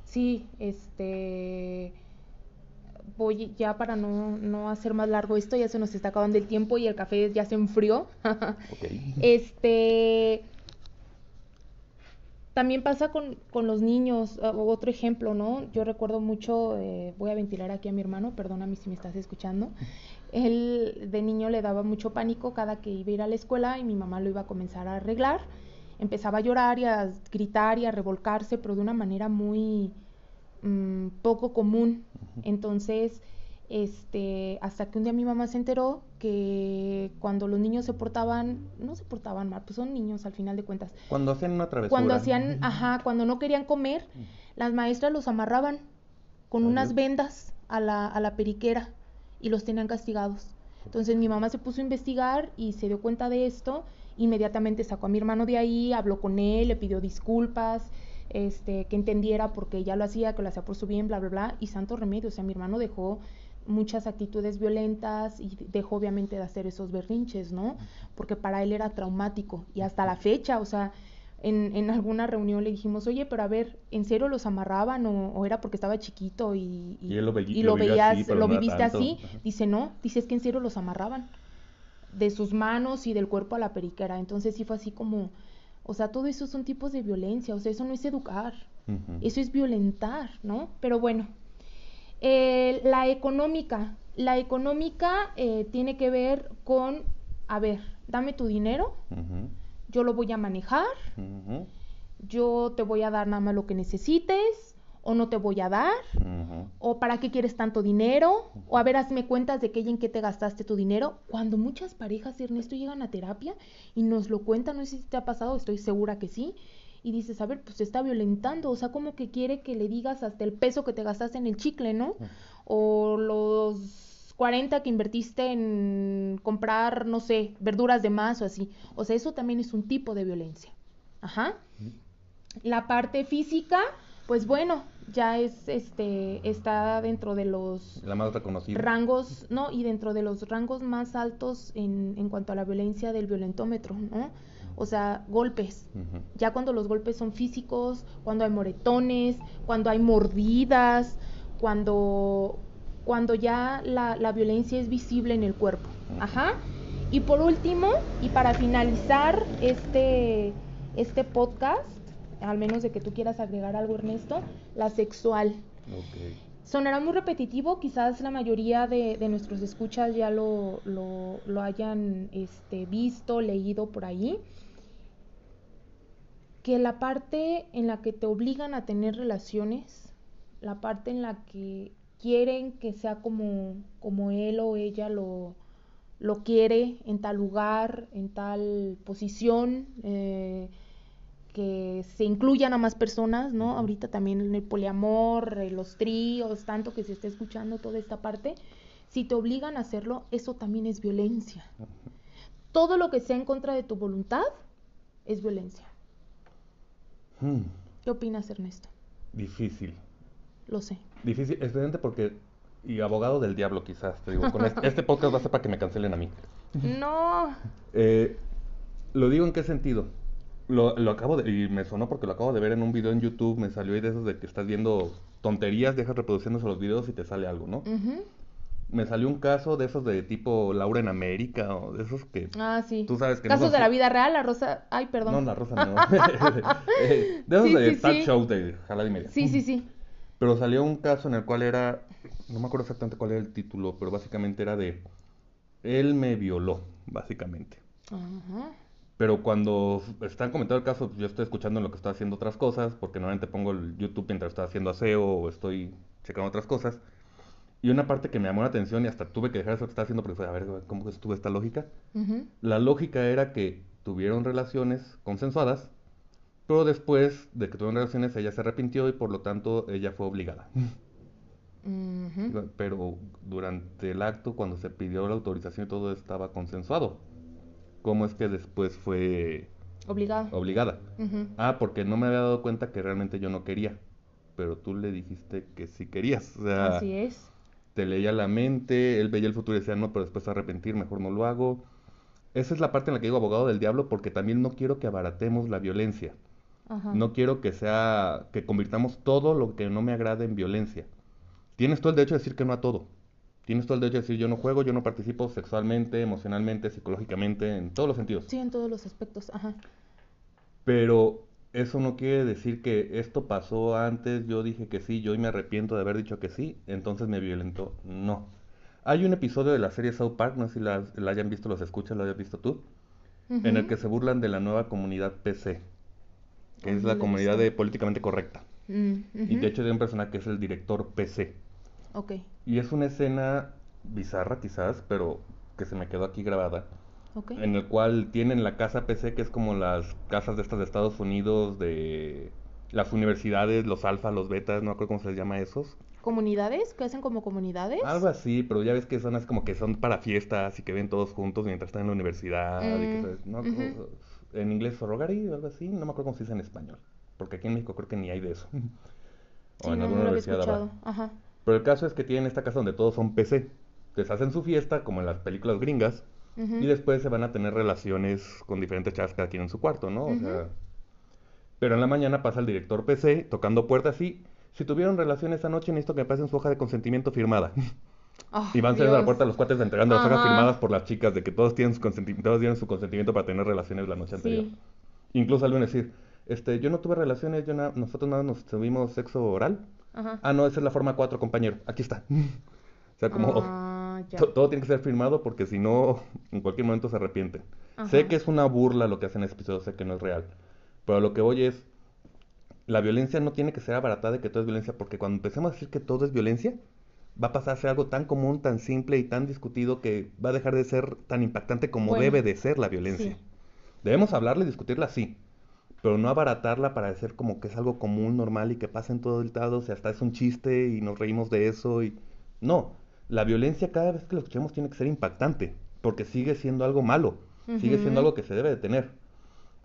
Sí, este... Voy ya para no, no hacer más largo esto, ya se nos está acabando el tiempo y el café ya se enfrió. okay. Este también pasa con, con los niños, uh, otro ejemplo, ¿no? Yo recuerdo mucho, eh, voy a ventilar aquí a mi hermano, perdóname si me estás escuchando. Él de niño le daba mucho pánico cada que iba a ir a la escuela y mi mamá lo iba a comenzar a arreglar. Empezaba a llorar y a gritar y a revolcarse, pero de una manera muy mm, poco común. Entonces, este, hasta que un día mi mamá se enteró que cuando los niños se portaban, no se portaban mal, pues son niños al final de cuentas. Cuando hacían una travesura. Cuando hacían, ajá, cuando no querían comer, las maestras los amarraban con unas vendas a la, a la periquera y los tenían castigados. Entonces mi mamá se puso a investigar y se dio cuenta de esto, inmediatamente sacó a mi hermano de ahí, habló con él, le pidió disculpas, este, que entendiera porque ya lo hacía, que lo hacía por su bien, bla, bla, bla, y santo remedio, o sea, mi hermano dejó muchas actitudes violentas y dejó obviamente de hacer esos berrinches, ¿no? Porque para él era traumático y hasta la fecha, o sea, en, en alguna reunión le dijimos, oye, pero a ver, ¿en serio los amarraban o, era porque estaba chiquito y, y, lo, veías, lo viviste así? Dice, no, dice, es que en serio los amarraban de sus manos y del cuerpo a la periquera. Entonces sí fue así como, o sea, todo eso son tipos de violencia, o sea, eso no es educar, eso es violentar, ¿no? Pero bueno, eh, la económica. La económica eh, tiene que ver con, a ver, dame tu dinero, yo lo voy a manejar, yo te voy a dar nada más lo que necesites, o no te voy a dar, o para qué quieres tanto dinero, o a ver, hazme cuentas de qué y en qué te gastaste tu dinero. Cuando muchas parejas, Ernesto, llegan a terapia y nos lo cuentan, no sé si te ha pasado, estoy segura que sí, y dices, a ver, pues te está violentando, o sea, como que quiere que le digas hasta el peso que te gastaste en el chicle, ¿no? O los 40 que invertiste en comprar, no sé, verduras de más o así. O sea, eso también es un tipo de violencia. Ajá. La parte física, pues bueno, ya es este está dentro de los la más reconocida. rangos, ¿no? Y dentro de los rangos más altos en, en cuanto a la violencia del violentómetro, ¿no? O sea, golpes. Ya cuando los golpes son físicos, cuando hay moretones, cuando hay mordidas, cuando, cuando ya la, la violencia es visible en el cuerpo. Ajá. Y por último, y para finalizar este, este podcast, al menos de que tú quieras agregar algo, Ernesto, la sexual. Sonará muy repetitivo, quizás la mayoría de, nuestros escuchas ya lo, lo, hayan este, visto, leído por ahí. Que la parte en la que te obligan a tener relaciones, la parte en la que quieren que sea como, como él o ella lo, lo quiere, en tal lugar, en tal posición, eh, que se incluyan a más personas, ¿no? Ahorita también el poliamor, eh, los tríos, tanto que se está escuchando toda esta parte, si te obligan a hacerlo, eso también es violencia. Todo lo que sea en contra de tu voluntad es violencia. Hmm. ¿Qué opinas, Ernesto? Difícil. Lo sé. Difícil, excelente porque y abogado del diablo quizás, te digo, con este, este, podcast va a ser para que me cancelen a mí. No. Eh, lo digo en qué sentido lo, lo, acabo de, y me sonó porque lo acabo de ver en un video en YouTube, me salió ahí de esos de que estás viendo tonterías, dejas reproduciéndose los videos y te sale algo, ¿no? Me salió un caso de esos de tipo Laura en América o de esos que... Ah, sí. Tú sabes que... Casos de la vida real, la Rosa... Ay, perdón. No, la Rosa no. de esos de talk show de jalada y media. Sí, sí, sí. Pero salió un caso en el cual era... No me acuerdo exactamente cuál era el título, pero básicamente era de... Él me violó, básicamente. Ajá. Pero cuando están comentando el caso, pues, yo estoy escuchando en lo que estoy haciendo otras cosas, porque normalmente pongo el YouTube mientras estoy haciendo aseo o estoy checando otras cosas. Y una parte que me llamó la atención y hasta tuve que dejar eso que estaba haciendo porque fue, a ver, ¿cómo estuvo esta lógica? La lógica era que tuvieron relaciones consensuadas, pero después de que tuvieron relaciones ella se arrepintió y por lo tanto ella fue obligada. Pero durante el acto, cuando se pidió la autorización y todo estaba consensuado cómo es que después fue obligada. Obligada. Ah, porque no me había dado cuenta que realmente yo no quería, pero tú le dijiste que sí querías. O sea, Así es. Te leía la mente, él veía el futuro y decía, no, pero después arrepentir, mejor no lo hago. Esa es la parte en la que digo abogado del diablo porque también no quiero que abaratemos la violencia. No quiero que sea, que convirtamos todo lo que no me agrade en violencia. Tienes todo el derecho de decir que no a todo. Tienes todo el derecho de decir yo no juego, yo no participo sexualmente, emocionalmente, psicológicamente, en todos los sentidos. Sí, en todos los aspectos, ajá. Pero eso no quiere decir que esto pasó antes, yo dije que sí, yo hoy me arrepiento de haber dicho que sí, entonces me violentó. No. Hay un episodio de la serie South Park, no sé si la, hayan visto, los escuchas, lo hayas visto tú, en el que se burlan de la nueva comunidad PC, que es la comunidad de políticamente correcta. Mm, y de hecho hay un personaje que es el director PC. Y es una escena bizarra quizás, pero que se me quedó aquí grabada. En el cual tienen la casa PC, que es como las casas de estas de Estados Unidos, de las universidades, los alfa, los betas, no acuerdo cómo se les llama esos. ¿Comunidades? ¿Que hacen como comunidades? Algo así, pero ya ves que son así como que son para fiestas y que ven todos juntos mientras están en la universidad. Mm, en inglés, sorority o algo así, no me acuerdo cómo se dice en español. Porque aquí en México creo que ni hay de eso. o en alguna universidad. Ajá. Pero el caso es que tienen esta casa donde todos son PC. Entonces hacen su fiesta, como en las películas gringas, y después se van a tener relaciones con diferentes chavas cada quien en su cuarto, ¿no? O sea, pero en la mañana pasa el director PC tocando puertas y si tuvieron relaciones esa noche necesito que me pasen su hoja de consentimiento firmada. Ah, y van a a la puerta los cuates entregando las hojas firmadas por las chicas de que todos tienen su consentimiento, todos tienen su consentimiento para tener relaciones la noche anterior. Incluso alguien decir, este, yo no tuve relaciones, yo nosotros nada nos tuvimos sexo oral. Ah, no, esa es la forma 4, compañero. Aquí está. o sea, como ah, todo tiene que ser firmado porque si no, en cualquier momento se arrepienten. Sé que es una burla lo que hacen en este episodio, sé que no es real. Pero lo que voy es, la violencia no tiene que ser abaratada de que todo es violencia, porque cuando empecemos a decir que todo es violencia, va a pasar a ser algo tan común, tan simple y tan discutido que va a dejar de ser tan impactante como debe de ser la violencia. Debemos hablarla y discutirla, sí, pero no abaratarla para decir como que es algo común, normal y que pasa en todo el lado, o sea, hasta es un chiste y nos reímos de eso y no, la violencia cada vez que lo escuchemos tiene que ser impactante, porque sigue siendo algo malo, sigue siendo algo que se debe de tener.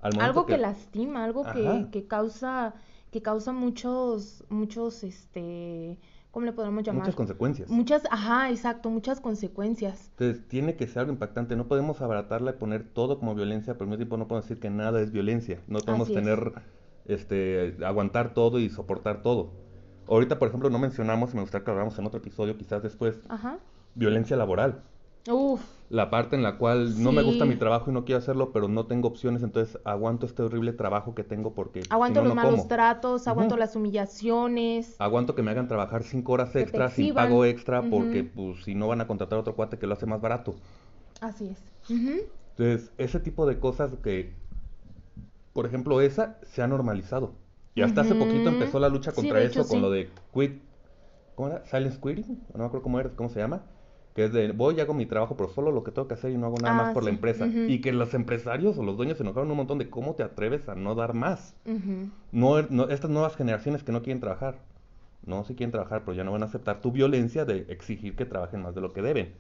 algo que... lastima, algo que, que, causa que causa muchos muchos este ¿cómo le podemos llamar? Muchas consecuencias. Muchas, ajá, exacto, muchas consecuencias. Entonces, tiene que ser algo impactante. No podemos abaratarla y poner todo como violencia, pero al mismo tiempo no podemos decir que nada es violencia. No podemos tener, este, aguantar todo y soportar todo. Ahorita, por ejemplo, no mencionamos, me gustaría que habláramos en otro episodio, quizás después, Ajá. violencia laboral. Uf. La parte en la cual no me gusta mi trabajo y no quiero hacerlo, pero no tengo opciones, entonces aguanto este horrible trabajo que tengo porque... Aguanto los malos tratos, aguanto las humillaciones. Aguanto que me hagan trabajar cinco horas extra sin pago extra porque pues si no van a contratar a otro cuate que lo hace más barato. Así es. Entonces, ese tipo de cosas que, por ejemplo, esa se ha normalizado. Y hasta hace poquito empezó la lucha contra eso con lo de quit, ¿cómo era? Silence quitting, no me acuerdo cómo era, cómo se llama que es de voy y hago mi trabajo, pero solo lo que tengo que hacer y no hago nada más ah, por la empresa. Y que los empresarios o los dueños se enojaron un montón de cómo te atreves a no dar más. no, estas nuevas generaciones que no quieren trabajar, no, sí quieren trabajar, pero ya no van a aceptar tu violencia de exigir que trabajen más de lo que deben.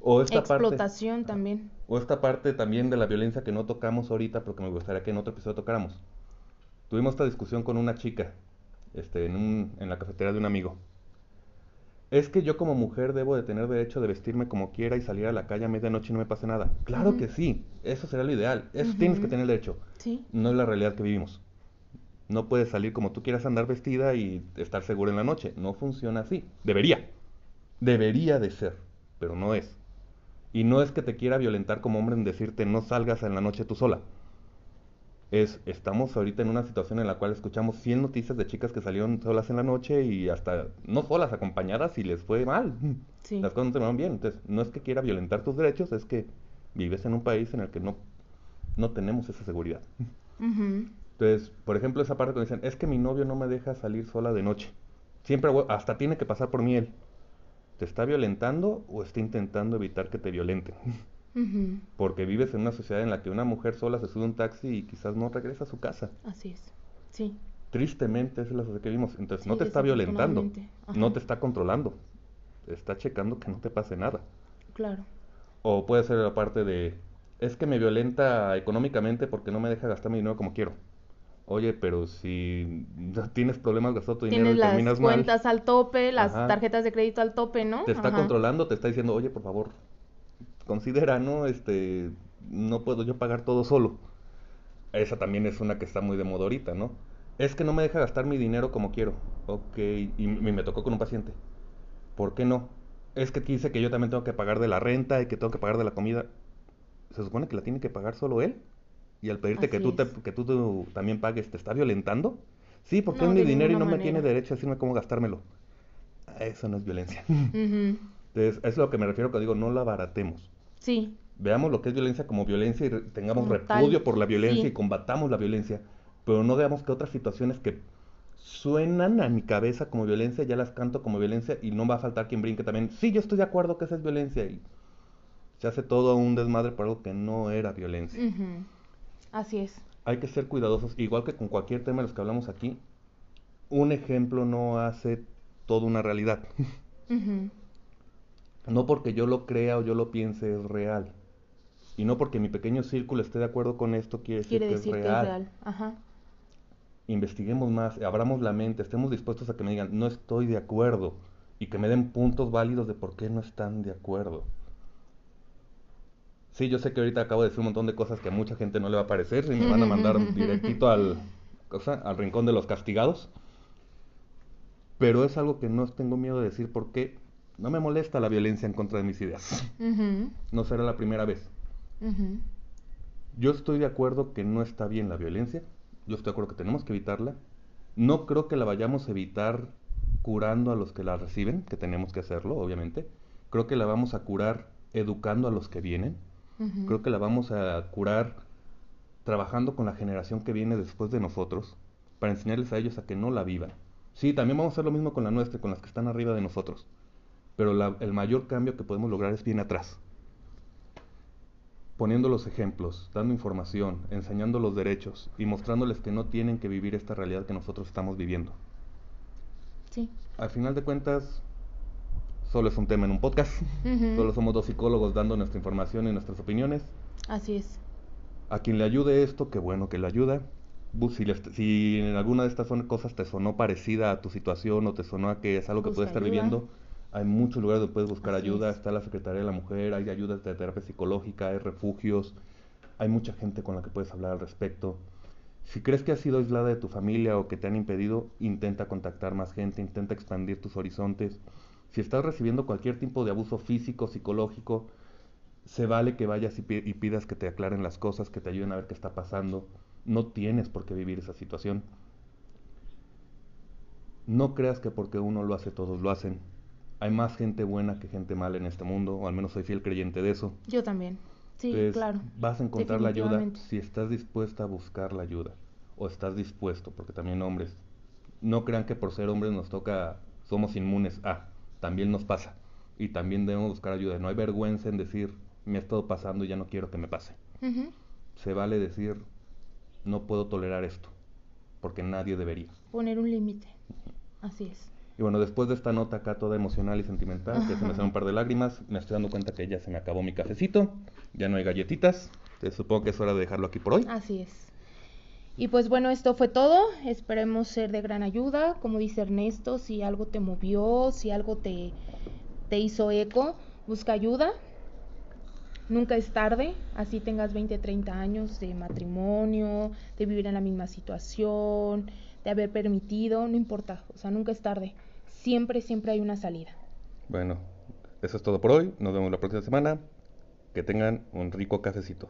O esta Explotación también. O esta parte también de la violencia que no tocamos ahorita, porque me gustaría que en otro episodio tocáramos. Tuvimos esta discusión con una chica este, en, un, en la cafetería de un amigo es que yo como mujer debo de tener derecho de vestirme como quiera y salir a la calle a medianoche y no me pase nada. Claro que sí, eso será lo ideal, eso tienes que tener derecho. Sí. No es la realidad que vivimos. No puedes salir como tú quieras andar vestida y estar segura en la noche. No funciona así. Debería. Debería de ser, pero no es. Y no es que te quiera violentar como hombre en decirte no salgas en la noche tú sola es, estamos ahorita en una situación en la cual escuchamos 100 noticias de chicas que salieron solas en la noche y hasta, no solas, acompañadas y les fue mal. Las cosas no terminaron bien. Entonces, no es que quiera violentar tus derechos, es que vives en un país en el que no, no tenemos esa seguridad. Entonces, por ejemplo, esa parte cuando dicen, es que mi novio no me deja salir sola de noche. Siempre, hasta tiene que pasar por mí él. ¿Te está violentando o está intentando evitar que te violenten? Porque vives en una sociedad en la que una mujer sola se sube a un taxi y quizás no regresa a su casa. Así es. Sí. Tristemente, esa es la sociedad que vivimos. Entonces, no te está violentando, no te está controlando, está checando que no te pase nada. Claro. O puede ser la parte de, es que me violenta económicamente porque no me deja gastar mi dinero como quiero. Oye, pero si tienes problemas gastando tu dinero y terminas mal. Las cuentas al tope, las tarjetas de crédito al tope, ¿no? Te está controlando, te está diciendo, oye, por favor, considera, ¿no? Este, no puedo yo pagar todo solo. Esa también es una que está muy de moda ahorita, ¿no? Es que no me deja gastar mi dinero como quiero. Ok, y, me tocó con un paciente. ¿Por qué no? Es que dice que yo también tengo que pagar de la renta y que tengo que pagar de la comida. ¿Se supone que la tiene que pagar solo él? Y al pedirte que tú, que tú, también pagues, ¿te está violentando? Sí, porque es mi dinero y no me tiene derecho a decirme cómo gastármelo. Eso no es violencia. Entonces, es lo que me refiero cuando digo no la abaratemos. Sí. Veamos lo que es violencia como violencia y tengamos repudio por la violencia y combatamos la violencia, pero no veamos que otras situaciones que suenan a mi cabeza como violencia, ya las canto como violencia y no va a faltar quien brinque también. Sí, yo estoy de acuerdo que esa es violencia y se hace todo un desmadre por algo que no era violencia. Así es. Hay que ser cuidadosos, igual que con cualquier tema de los que hablamos aquí. Un ejemplo no hace toda una realidad. No porque yo lo crea o yo lo piense es real. Y no porque mi pequeño círculo esté de acuerdo con esto quiere decir, que, es real. Investiguemos más, abramos la mente, estemos dispuestos a que me digan, no estoy de acuerdo. Y que me den puntos válidos de por qué no están de acuerdo. Sí, yo sé que ahorita acabo de decir un montón de cosas que a mucha gente no le va a parecer y me van a mandar directito al, al rincón de los castigados. Pero es algo que no tengo miedo de decir porque no me molesta la violencia en contra de mis ideas. No será la primera vez. Yo estoy de acuerdo que no está bien la violencia. Yo estoy de acuerdo que tenemos que evitarla. No creo que la vayamos a evitar curando a los que la reciben, que tenemos que hacerlo, obviamente. Creo que la vamos a curar educando a los que vienen. Creo que la vamos a curar trabajando con la generación que viene después de nosotros, para enseñarles a ellos a que no la vivan. Sí, también vamos a hacer lo mismo con la nuestra, con las que están arriba de nosotros pero el mayor cambio que podemos lograr es bien atrás. Poniendo los ejemplos, dando información, enseñando los derechos y mostrándoles que no tienen que vivir esta realidad que nosotros estamos viviendo. Sí. Al final de cuentas, solo es un tema en un podcast. Solo somos dos psicólogos dando nuestra información y nuestras opiniones. Así es. A quien le ayude esto, qué bueno que le ayuda. si, en alguna de estas cosas te sonó parecida a tu situación o te sonó a que es algo que puedes estar viviendo, hay muchos lugares donde puedes buscar ayuda. Está la Secretaría de la Mujer, hay ayudas de terapia psicológica, hay refugios, hay mucha gente con la que puedes hablar al respecto. Si crees que has sido aislada de tu familia o que te han impedido, intenta contactar más gente, intenta expandir tus horizontes. Si estás recibiendo cualquier tipo de abuso físico, psicológico, se vale que vayas y, y pidas que te aclaren las cosas, que te ayuden a ver qué está pasando. No tienes por qué vivir esa situación. No creas que porque uno lo hace, todos lo hacen hay más gente buena que gente mala en este mundo, o al menos soy fiel creyente de eso. Yo también. Sí, claro. Vas a encontrar la ayuda si estás dispuesta a buscar la ayuda, o estás dispuesto, porque también hombres, no crean que por ser hombres nos toca, somos inmunes a, también nos pasa, y también debemos buscar ayuda. No hay vergüenza en decir, me ha estado pasando y ya no quiero que me pase. Se vale decir, no puedo tolerar esto, porque nadie debería. Poner un límite, así es. Y bueno, después de esta nota acá toda emocional y sentimental, que se me hacen un par de lágrimas, me estoy dando cuenta que ya se me acabó mi cafecito, ya no hay galletitas, entonces supongo que es hora de dejarlo aquí por hoy. Así es. Y pues bueno, esto fue todo, esperemos ser de gran ayuda, como dice Ernesto, si algo te movió, si algo te, te hizo eco, busca ayuda, nunca es tarde, así tengas 20, 30 años de matrimonio, de vivir en la misma situación, de haber permitido, no importa, o sea, nunca es tarde siempre, siempre hay una salida. Bueno, eso es todo por hoy. Nos vemos la próxima semana. Que tengan un rico cafecito.